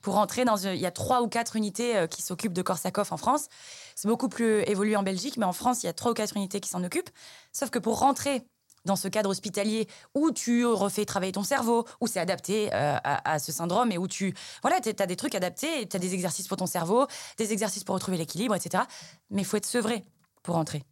pour rentrer dans. une- Il y a trois ou quatre unités euh, qui s'occupent de Korsakov en France. C'est beaucoup plus évolué en Belgique, mais en France, il y a trois ou quatre unités qui s'en occupent. Sauf que pour rentrer dans ce cadre hospitalier où tu refais travailler ton cerveau, où c'est adapté euh, à, ce syndrome et où tu... Voilà, tu as des trucs adaptés, tu as des exercices pour ton cerveau, des exercices pour retrouver l'équilibre, etc. Mais il faut être sevré pour rentrer.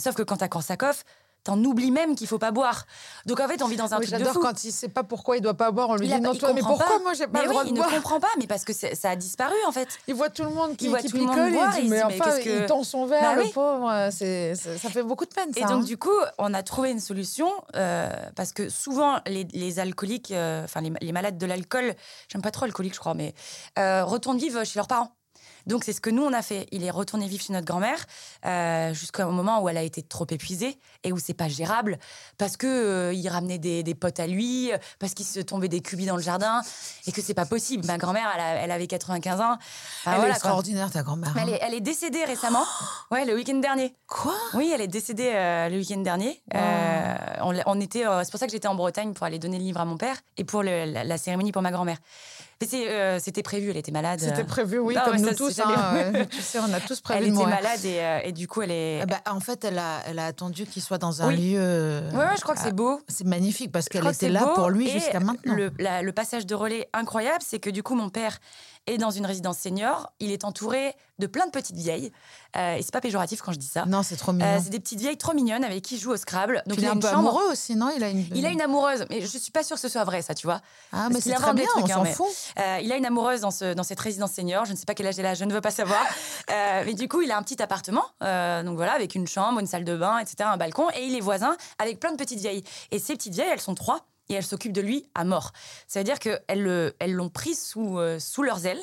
Sauf que quand t'as Korsakov, t'en oublies même qu'il faut pas boire. Donc en fait, on vit dans un Oui, truc de J'adore quand il sait pas pourquoi il doit pas boire. On lui Il dit non, toi, mais pourquoi pas. moi j'ai pas mais le oui, droit de il boire ne comprend pas, mais parce que ça a disparu en fait. Il voit tout le monde qui, Il voit qui tout le monde picole et boire, il il dit mais mais enfin que- il tend son verre Bah le pauvre. C'est ça, fait beaucoup de peine ça. Et donc hein. du coup, on a trouvé une solution euh, parce que souvent les, les alcooliques, euh, enfin les, les malades de l'alcool, j'aime pas trop alcoolique je crois, mais euh, retournent vivre chez leurs parents. Donc c'est ce que nous on a fait. Il est retourné vivre chez notre grand-mère euh, jusqu'au moment où elle a été trop épuisée et où c'est pas gérable parce que euh, il ramenait des, des potes à lui, euh, parce qu'il se tombait des cubis dans le jardin et que c'est pas possible. Ma grand-mère, elle, avait 95 ans. Enfin, Elle est voilà, extraordinaire ta grand-mère. Elle hein. est, elle est décédée récemment. Ouais, le week-end dernier. Quoi? Oui, elle est décédée euh, le week-end dernier. On, on était, c'est pour ça que j'étais en Bretagne pour aller donner le livre à mon père et pour le- la, la cérémonie pour ma grand-mère. Euh, c'était prévu, elle était malade. C'était euh. prévu, oui, Non, comme nous ça, tous. hein. Tu sais, on a tous prévu Elle était mourir. malade et, euh, et du coup, elle est. Eh ben, en fait, elle a, elle a attendu qu'il soit dans un Oui. lieu. euh, ouais, je crois que c'est beau. C'est magnifique parce qu'elle était là beau. pour lui jusqu'à maintenant. Le, la- le passage de relais incroyable, c'est que du coup, mon père est dans une résidence senior. Il est entouré de plein de petites vieilles. Euh, et c'est pas péjoratif quand je dis ça. Non, c'est trop Euh, mignon. c'est des petites vieilles trop mignonnes avec qui il joue au Scrabble. Donc Puis il est a un peu chambre. amoureux aussi, non? Il a une. Il a une amoureuse, mais je suis pas sûre que ce soit vrai, ça, tu vois. Ah, mais Parce c'est très bien, trucs, on hein, s'en mais- fout. Euh, il a une amoureuse dans, ce, dans cette résidence senior. Je ne sais pas quel âge elle a, je ne veux pas savoir. Euh, mais du coup, il a un petit appartement, euh, donc voilà, avec une chambre, une salle de bain, etc., un balcon, et il est voisin avec plein de petites vieilles. Et ces petites vieilles, elles sont trois, et elles s'occupent de lui à mort. Ça veut dire qu'elles le- elles l'ont pris sous, euh, sous leurs ailes.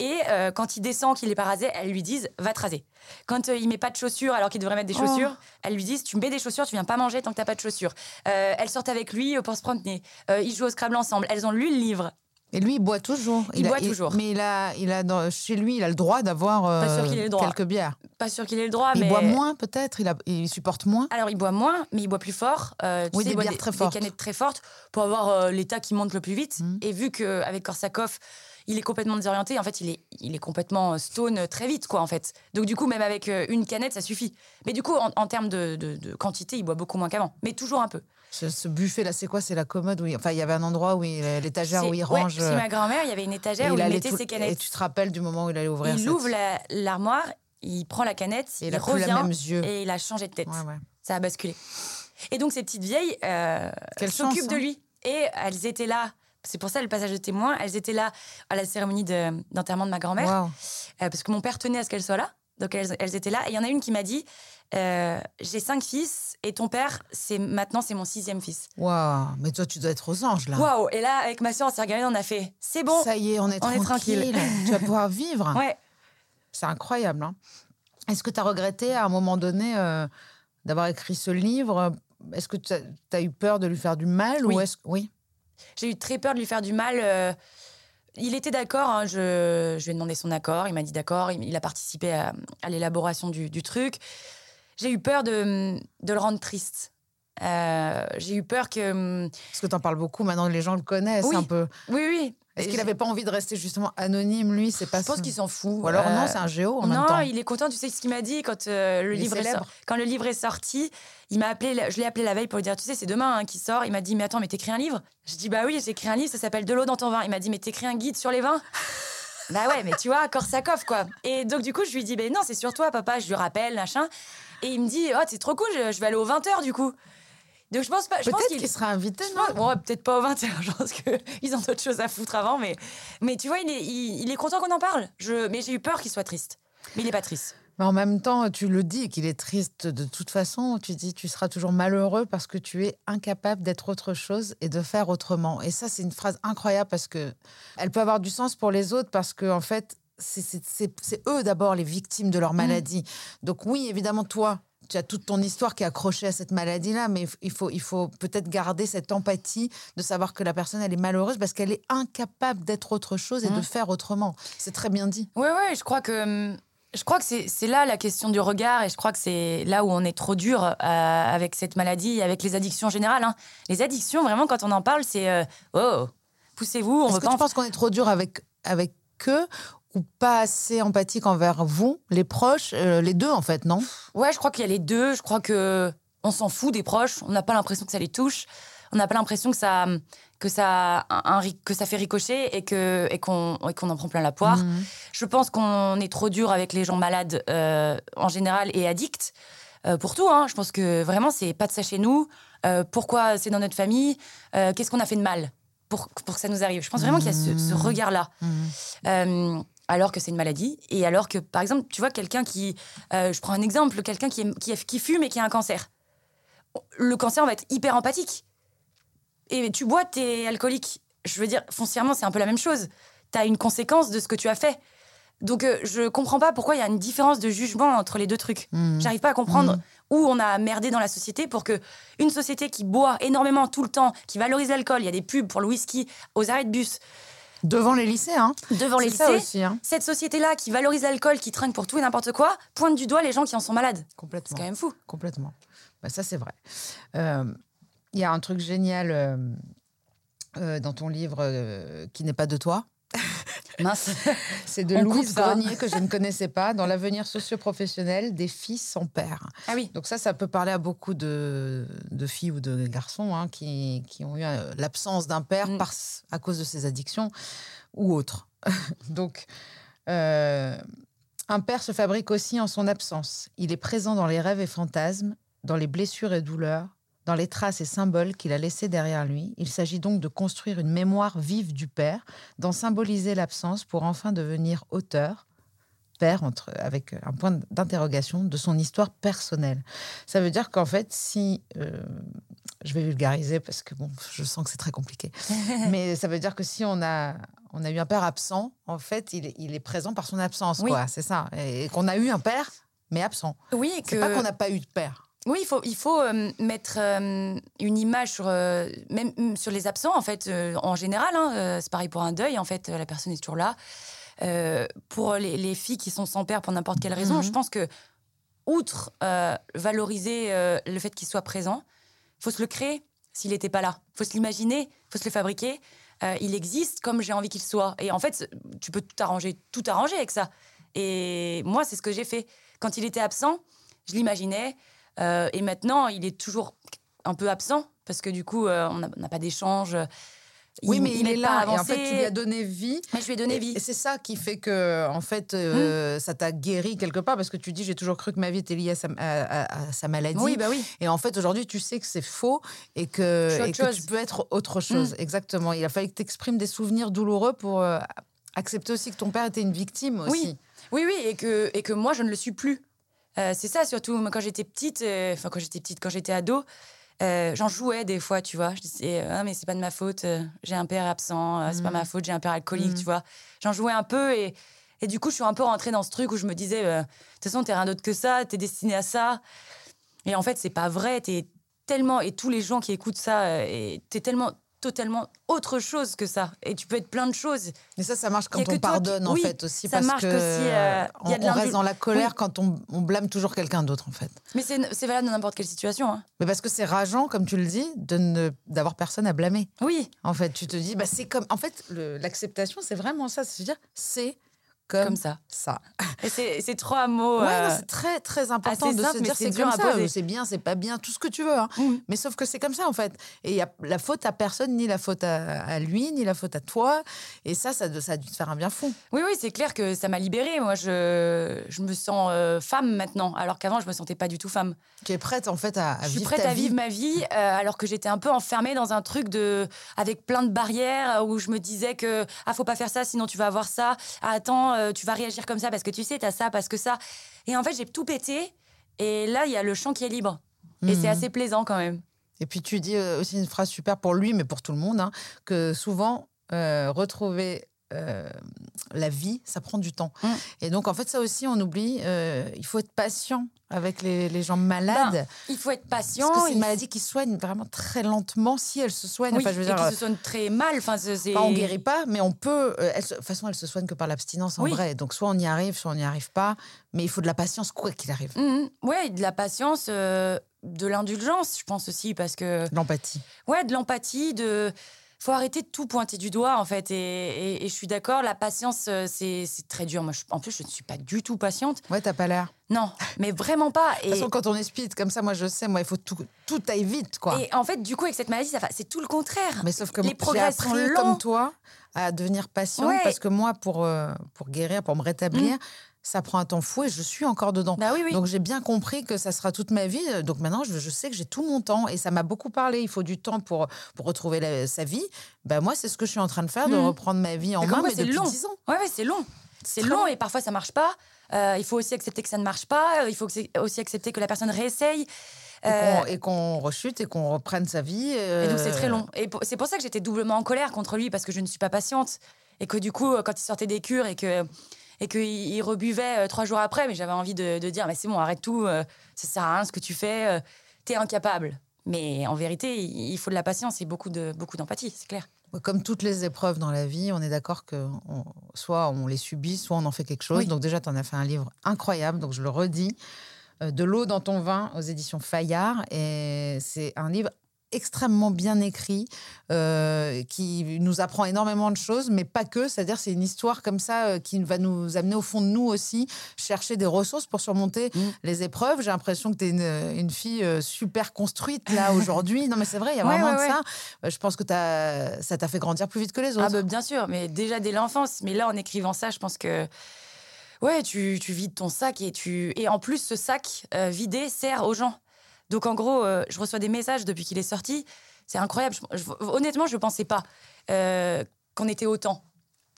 Et euh, quand il descend, qu'il est pas rasé, elles lui disent va te raser. Quand euh, il met pas de chaussures alors qu'il devrait mettre des Oh. chaussures, elles lui disent tu mets des chaussures, tu viens pas manger tant que t'as pas de chaussures. Euh, elles sortent avec lui pour se promener. Ils jouent au Scrabble ensemble. Elles ont lu le livre. Et lui, il boit toujours. Il boit toujours. Mais il a, il a dans- chez lui, il a le droit d'avoir euh, quelques bières. Pas sûr qu'il ait le droit, il mais boit moins, peut-être? Il, a- il supporte moins? Alors, il boit moins, mais il boit plus fort. Euh, tu Oui, sais, des il boit bières très fortes. Des canettes très fortes pour avoir euh, l'état qui monte le plus vite. Mhm. Et vu qu'avec Korsakov, il est complètement désorienté, en fait, il est, il est complètement stone très vite, quoi, en fait. Donc, du coup, même avec une canette, ça suffit. Mais du coup, en, en termes de, de- de quantité, il boit beaucoup moins qu'avant. Mais toujours un peu. Ce, ce buffet-là, c'est quoi? C'est la commode où il- Enfin, il y avait un endroit où il, l'étagère où il C'est- range. Ouais, chez ma grand-mère, il y avait une et étagère où il mettait tout- ses Et canettes. tu te rappelles du moment où il allait ouvrir Il cette- ouvre la- l'armoire, il prend la canette, Et il a plus la revient même yeux. et il a changé de tête. Ouais, ouais. Ça a basculé. Et donc, ces petites vieilles euh, s'occupent de hein. lui. Et elles étaient là. C'est pour ça le passage de témoin. Elles étaient là à la cérémonie de- d'enterrement de, ma grand-mère. Euh, parce que mon père tenait à ce qu'elle soit là. Donc, elles, elles étaient là. Et il y en a une qui m'a dit euh, J'ai cinq fils et ton père, c'est maintenant, c'est mon sixième fils. Waouh. Mais toi, tu dois être aux anges, là. Waouh Et là, avec ma soeur, on s'est regardé, on a fait C'est bon. Ça y est, on est on est tranquille. tu vas pouvoir vivre. Ouais. C'est incroyable. hein. Est-ce que tu as regretté à un moment donné euh, d'avoir écrit ce livre? Est-ce que tu as, eu peur de lui faire du mal Oui. ou est-ce oui? J'ai eu très peur de lui faire du mal. euh, il était d'accord, hein, je, je lui ai demandé son accord, il m'a dit d'accord, il, il a participé à, à l'élaboration du, du truc. J'ai eu peur de, de le rendre triste. Euh, j'ai eu peur que... Parce que tu en parles beaucoup maintenant, les gens le connaissent Oui. un peu. Oui, oui. Est-ce qu'il n'avait pas envie de rester justement anonyme, lui? C'est pas Je pense son- qu'il s'en fout. Ou alors Euh, non, c'est un géo en non, même temps. il est content. Tu sais ce qu'il m'a dit quand euh, le Il livre est célèbre. sor- quand le livre est sorti. Il m'a appelé. Je l'ai appelé la veille pour lui dire, tu sais, c'est demain hein, qui sort. Il m'a dit, mais attends, mais t'écris un livre? Je dis, bah oui, j'ai écrit un livre. Ça s'appelle De l'eau dans ton vin. Il m'a dit, mais t'écris un guide sur les vins? Bah ouais, mais tu vois, Korsakov, quoi. Et donc, du coup, je lui dis, ben non, c'est sur toi, papa. Je lui rappelle, machin. Et il me dit, oh, c'est trop cool, je, je vais aller aux 20h, du coup. Donc, je pense pas. je pense Peut-être qu'il sera invité, je non pense- bon, peut-être pas aux 20h, je pense qu'ils ont d'autres choses à foutre avant, mais, mais tu vois, il est, il, il est content qu'on en parle. Je, mais j'ai eu peur qu'il soit triste. Mais il est pas triste. Mais en même temps, tu le dis qu'il est triste de toute façon. Tu dis tu seras toujours malheureux parce que tu es incapable d'être autre chose et de faire autrement. Et ça, c'est une phrase incroyable parce que elle peut avoir du sens pour les autres parce que en fait, c'est- eux d'abord les victimes de leur maladie. Donc oui, évidemment, toi. Tu as toute ton histoire qui est accrochée à cette maladie-là, mais il faut, il faut peut-être garder cette empathie de savoir que la personne, elle est malheureuse parce qu'elle est incapable d'être autre chose et de faire autrement. C'est très bien dit. Ouais, ouais, je crois que. hum, Je crois que c'est là la question du regard et je crois que c'est là où on est trop dur euh, avec cette maladie et avec les addictions en général. hein. Les addictions, vraiment, quand on en parle, c'est euh, oh, poussez-vous, on Est-ce que pas tu en penses qu'on est trop dur avec, avec eux ou pas assez empathique envers vous, les proches, euh, les deux en fait, non? Ouais, je crois qu'il y a les deux. Je crois que on s'en fout des proches. On n'a pas l'impression que ça les touche. On n'a pas l'impression que ça, que ça, un- que ça fait ricocher et que et qu'on qu'on en prend plein la poire. Mhm. Je pense qu'on est trop dur avec les gens malades euh, en général et addicts euh, pour tout. Hein. Je pense que vraiment c'est pas de ça chez nous. Pourquoi c'est dans notre famille? Qu'est-ce qu'on a fait de mal pour, pour que ça nous arrive? Je pense vraiment qu'il y a ce, ce regard-là. Euh, alors que c'est une maladie, et alors que, par exemple, tu vois, quelqu'un qui. euh, je prends un exemple, quelqu'un qui, fume et qui a un cancer. Le cancer, on va être hyper empathique. Et tu bois, t'es alcoolique. Je veux dire, foncièrement, c'est un peu la même chose. T'as une conséquence de ce que tu as fait. Donc, euh, je comprends pas pourquoi il y a une différence de jugement entre les deux trucs. J'arrive pas à comprendre où on a merdé dans la société pour que une société qui boit énormément tout le temps, qui valorise l'alcool, il y a des pubs pour le whisky aux arrêts de bus, Devant les lycées, hein devant les C'est ça lycées, aussi, hein cette société-là qui valorise l'alcool, qui trinque pour tout et n'importe quoi, pointe du doigt les gens qui en sont malades. C'est Complètement. quand même fou. Complètement. Bah, ça, c'est vrai. Euh, Il y a un truc génial euh, euh, dans ton livre qui n'est pas de toi. Mince. C'est de On Louise. Grenier que je ne connaissais pas dans l'avenir socio-professionnel des filles sans père. ah oui. Donc ça, ça peut parler à beaucoup de, de filles ou de garçons hein, qui, qui ont eu euh, l'absence d'un père Mm. par, à cause de ses addictions ou autres. Donc, euh, un père se fabrique aussi en son absence. Il est présent dans les rêves et fantasmes, dans les blessures et douleurs, dans les traces et symboles qu'il a laissés derrière lui. Il s'agit donc de construire une mémoire vive du père, d'en symboliser l'absence pour enfin devenir auteur, père, entre, avec un point d'interrogation, de son histoire personnelle. Ça veut dire qu'en fait, si... euh, je vais vulgariser parce que bon, je sens que c'est très compliqué. Mais ça veut dire que si on a, on a eu un père absent, en fait, il est, il est présent par son absence, Oui. quoi. C'est ça. Et, et qu'on a eu un père, mais absent. Oui, que... pas qu'on n'a pas eu de père. Oui, il faut, il faut euh, mettre euh, une image sur, euh, même mm, sur les absents, en fait, en général. hein, c'est pareil pour un deuil, en fait, la personne est toujours là. Pour les, les filles qui sont sans père pour n'importe quelle raison, Mhm. je pense que, outre valoriser le fait qu'il soit présent, il faut se le créer s'il n'était pas là. Il faut se l'imaginer, il faut se le fabriquer. Il existe comme j'ai envie qu'il soit. Et en fait, tu peux tout arranger, tout arranger avec ça. Et moi, c'est ce que j'ai fait. Quand il était absent, je l'imaginais. Euh, et maintenant, il est toujours un peu absent parce que du coup, euh, on n'a pas d'échange. Oui, mais il, est là. Et en fait, tu lui as donné vie. Mais je lui ai donné Et- vie. Et c'est ça qui fait que, en fait, euh, ça t'a guéri quelque part parce que tu dis j'ai toujours cru que ma vie était liée à sa, à- à- à sa maladie. Oui, bah oui. Et en fait, aujourd'hui, tu sais que c'est faux et que, et que tu peux être autre chose. Exactement. Il a fallu que tu exprimes des souvenirs douloureux pour euh, accepter aussi que ton père était une victime aussi. Oui, oui, oui, et que, et que moi, je ne le suis plus. Euh, c'est ça, surtout, moi, quand j'étais petite, euh, enfin, quand j'étais petite, quand j'étais ado, euh, j'en jouais des fois, tu vois. Je disais, ah, mais c'est pas de ma faute, j'ai un père absent, c'est pas ma faute, j'ai un père alcoolique, tu vois. J'en jouais un peu et, et du coup, je suis un peu rentrée dans ce truc où je me disais, de toute façon, t'es rien d'autre que ça, t'es destiné à ça. Et en fait, c'est pas vrai, t'es tellement, et tous les gens qui écoutent ça, t'es tellement, totalement autre chose que ça. Et tu peux être plein de choses. Mais ça, ça marche quand on qui- pardonne, en oui, fait, aussi. ça parce marche que que si, euh, y a on, de on reste dans la colère Oui. quand on, on blâme toujours quelqu'un d'autre, en fait. Mais c'est valable dans n'importe quelle situation. hein. Mais parce que c'est rageant, comme tu le dis, d'avoir personne à blâmer. Oui, En fait, tu te dis, bah, c'est comme. En fait, l'acceptation, c'est vraiment ça. C'est-à-dire, c'est comme, Comme ça. ça. Et c'est trois mots. Ouais, euh, c'est très très important de simple, se dire c'est comme ça, c'est bien, c'est pas bien, tout ce que tu veux. hein. mm. Mais sauf que c'est comme ça en fait. Et il y a la faute à personne, ni la faute à, à lui, ni la faute à toi. Et ça, ça, ça a dû te faire un bien fou. Oui, oui, c'est clair que ça m'a libérée. Moi, je, je me sens euh, femme maintenant, alors qu'avant, je me sentais pas du tout femme. Tu es prête en fait à, à je suis vivre prête ta à vie. vivre ma vie, euh, alors que j'étais un peu enfermée dans un truc de, avec plein de barrières où je me disais que ah faut pas faire ça, sinon tu vas avoir ça. Ah, attends, euh, tu vas réagir comme ça parce que tu sais, t'as ça, parce que ça. Et en fait, j'ai tout pété. Et là, il y a le champ qui est libre. Et Mhm. c'est assez plaisant quand même. Et puis tu dis euh, aussi une phrase super pour lui, mais pour tout le monde, hein, que souvent, euh, retrouver euh, la vie, ça prend du temps. Mm. Et donc, en fait, ça aussi, on oublie, euh, il faut être patient avec les, les gens malades. Il faut être patient. parce que c'est une maladie qui soigne vraiment très lentement si elle se soigne. Oui, enfin, je veux et dire, qui se soigne très mal. Enfin, c'est- Pas, on guérit pas, mais on peut. euh, elle de toute façon, elle se soigne que par l'abstinence en Oui. vrai. Donc, soit on y arrive, soit on n'y arrive pas. Mais il faut de la patience, quoi qu'il arrive. Mhm. Ouais, de la patience, euh, de l'indulgence, je pense aussi, parce que De L'empathie. ouais, de l'empathie, de faut arrêter de tout pointer du doigt en fait. Et, et- et je suis d'accord, la patience, euh, c'est très dur. Moi, je- en plus, je ne suis pas du tout patiente. Ouais, t'as pas l'air. Non, mais vraiment pas. De Et, toute façon, quand on est speed comme ça, moi, je sais, moi, il faut tout, tout aille vite, quoi. et en fait, du coup, avec cette maladie, c'est tout le contraire. Mais sauf que les progrès sont appris, lents. comme toi, à devenir patiente Ouais. parce que moi, pour, euh, pour guérir, pour me rétablir, ça prend un temps fou et je suis encore dedans. Bah oui, oui. Donc j'ai bien compris que ça sera toute ma vie. Donc maintenant, je, je sais que j'ai tout mon temps et ça m'a beaucoup parlé. Il faut du temps pour, pour retrouver la- sa vie. Ben moi, c'est ce que je suis en train de faire, de Mhm. reprendre ma vie en main, mais c'est depuis long. 10 ans. Ouais, ouais, c'est long. C'est long et parfois ça marche pas. Euh, il faut aussi accepter que ça ne marche pas. Euh, Il faut aussi accepter que la personne réessaye. Et Euh, qu'on- Et qu'on rechute et qu'on reprenne sa vie. Et donc c'est euh, très long. Et c'est pour ça que j'étais doublement en colère contre lui parce que je ne suis pas patiente et que du coup quand il sortait des cures et que et qu'il il rebuvait euh, trois jours après, mais j'avais envie de, de dire mais c'est bon arrête tout, euh, ça sert à rien ce que tu fais, euh, t'es incapable. Mais en vérité il faut de la patience et beaucoup de beaucoup d'empathie, c'est clair. Comme toutes les épreuves dans la vie, on est d'accord que on- soit on les subit, soit on en fait quelque chose. Oui. Donc déjà, tu en as fait un livre incroyable, donc je le redis, De l'eau dans ton vin aux éditions Fayard. Et c'est un livre extrêmement bien écrit, euh, qui nous apprend énormément de choses, mais pas que. C'est-à-dire, c'est une histoire comme ça euh, qui va nous amener au fond de nous aussi, chercher des ressources pour surmonter Mm. les épreuves. J'ai l'impression que tu es une, une fille euh, super construite là aujourd'hui. non, mais c'est vrai, il y a vraiment ouais, de ouais. ça. Euh, Je pense que t'as- ça t'a fait grandir plus vite que les autres. Ah bah, bien sûr, mais déjà dès l'enfance. Mais là en écrivant ça, je pense que ouais, tu, tu vides ton sac et tu et en plus ce sac euh, vidé sert aux gens. Donc en gros, euh, je reçois des messages depuis qu'il est sorti. C'est incroyable. Honnêtement, je pensais pas euh, qu'on était autant.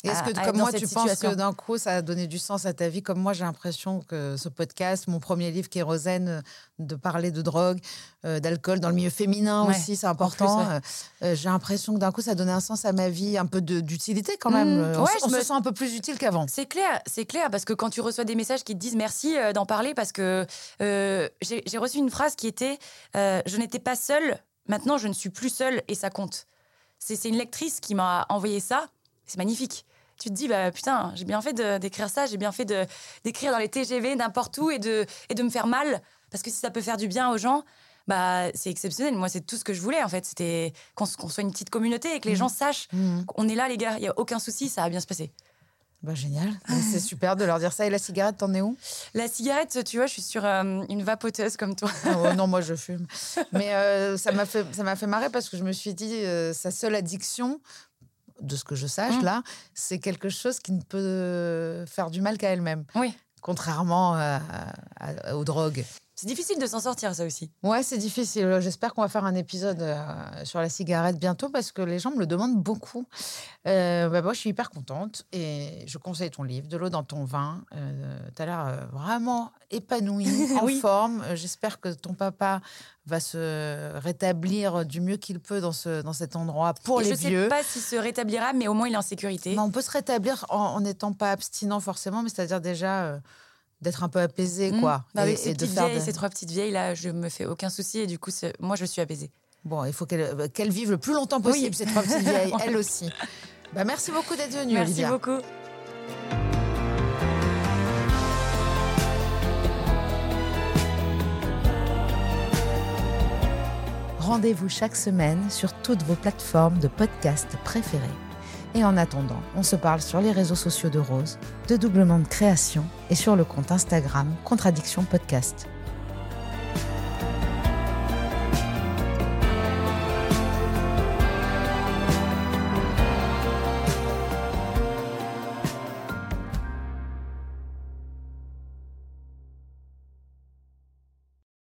Est-ce à- que, à être comme moi, tu penses que d'un coup, ça a donné du sens à ta vie? Comme moi, j'ai l'impression que ce podcast, mon premier livre, Kérosène, euh, de parler de drogue, euh, d'alcool dans le milieu féminin Ouais, aussi, c'est important. plus, ouais. Euh, j'ai l'impression que d'un coup, ça a donné un sens à ma vie, un peu d'utilité quand même. Mmh, on ouais, se- on, je me- sent un peu plus utile qu'avant. C'est clair, c'est clair, parce que quand tu reçois des messages qui te disent merci euh, d'en parler, parce que j'ai reçu une phrase qui était Je n'étais pas seule, maintenant je ne suis plus seule et ça compte. C'est une lectrice qui m'a envoyé ça, c'est magnifique. Tu te dis, bah putain, j'ai bien fait d'écrire ça, j'ai bien fait d'écrire dans les TGV, n'importe où, et de, et de me faire mal, parce que si ça peut faire du bien aux gens, bah c'est exceptionnel. Moi, c'est tout ce que je voulais, en fait. C'était qu'on soit une petite communauté et que les gens sachent Mmh. qu'on est là, les gars, il n'y a aucun souci, ça va bien se passer. Bah, génial, c'est super de leur dire ça. Et la cigarette, t'en es où? La cigarette, tu vois, je suis sur euh, une vapoteuse comme toi. Ah Non, moi je fume. Mais euh, ça m'a fait, ça m'a fait marrer parce que je me suis dit, euh, sa seule addiction, de ce que je sache Mm. là, c'est quelque chose qui ne peut faire du mal qu'à elle-même. Oui. Contrairement à- à- aux drogues. C'est difficile de s'en sortir, ça aussi. Ouais, c'est difficile. J'espère qu'on va faire un épisode euh, sur la cigarette bientôt parce que les gens me le demandent beaucoup. Euh, bah, moi, je suis hyper contente et je conseille ton livre, De l'eau dans ton vin. Euh, tu as l'air euh, vraiment épanouie, en Oui. forme. J'espère que ton papa va se rétablir du mieux qu'il peut dans, ce, dans cet endroit pour Et les je vieux. sais pas s'il se rétablira, mais au moins il est en sécurité. On peut se rétablir en en n'étant pas abstinent forcément, mais c'est-à-dire déjà d'être un peu apaisé, Mmh. quoi. Bah, Et- avec et ces de petites faire vieilles, de- ces trois petites vieilles là, je me fais aucun souci et du coup, moi je suis apaisée. Bon, il faut qu'elles euh, vivent le plus longtemps possible, Oui. ces trois petites vieilles, elles aussi. Bah, merci beaucoup d'être venue, Merci Olivia. beaucoup. Rendez-vous chaque semaine sur toutes vos plateformes de podcast préférées. Et en attendant, on se parle sur les réseaux sociaux de Rose, de Doublement de Création et sur le compte Instagram Contradiction Podcast.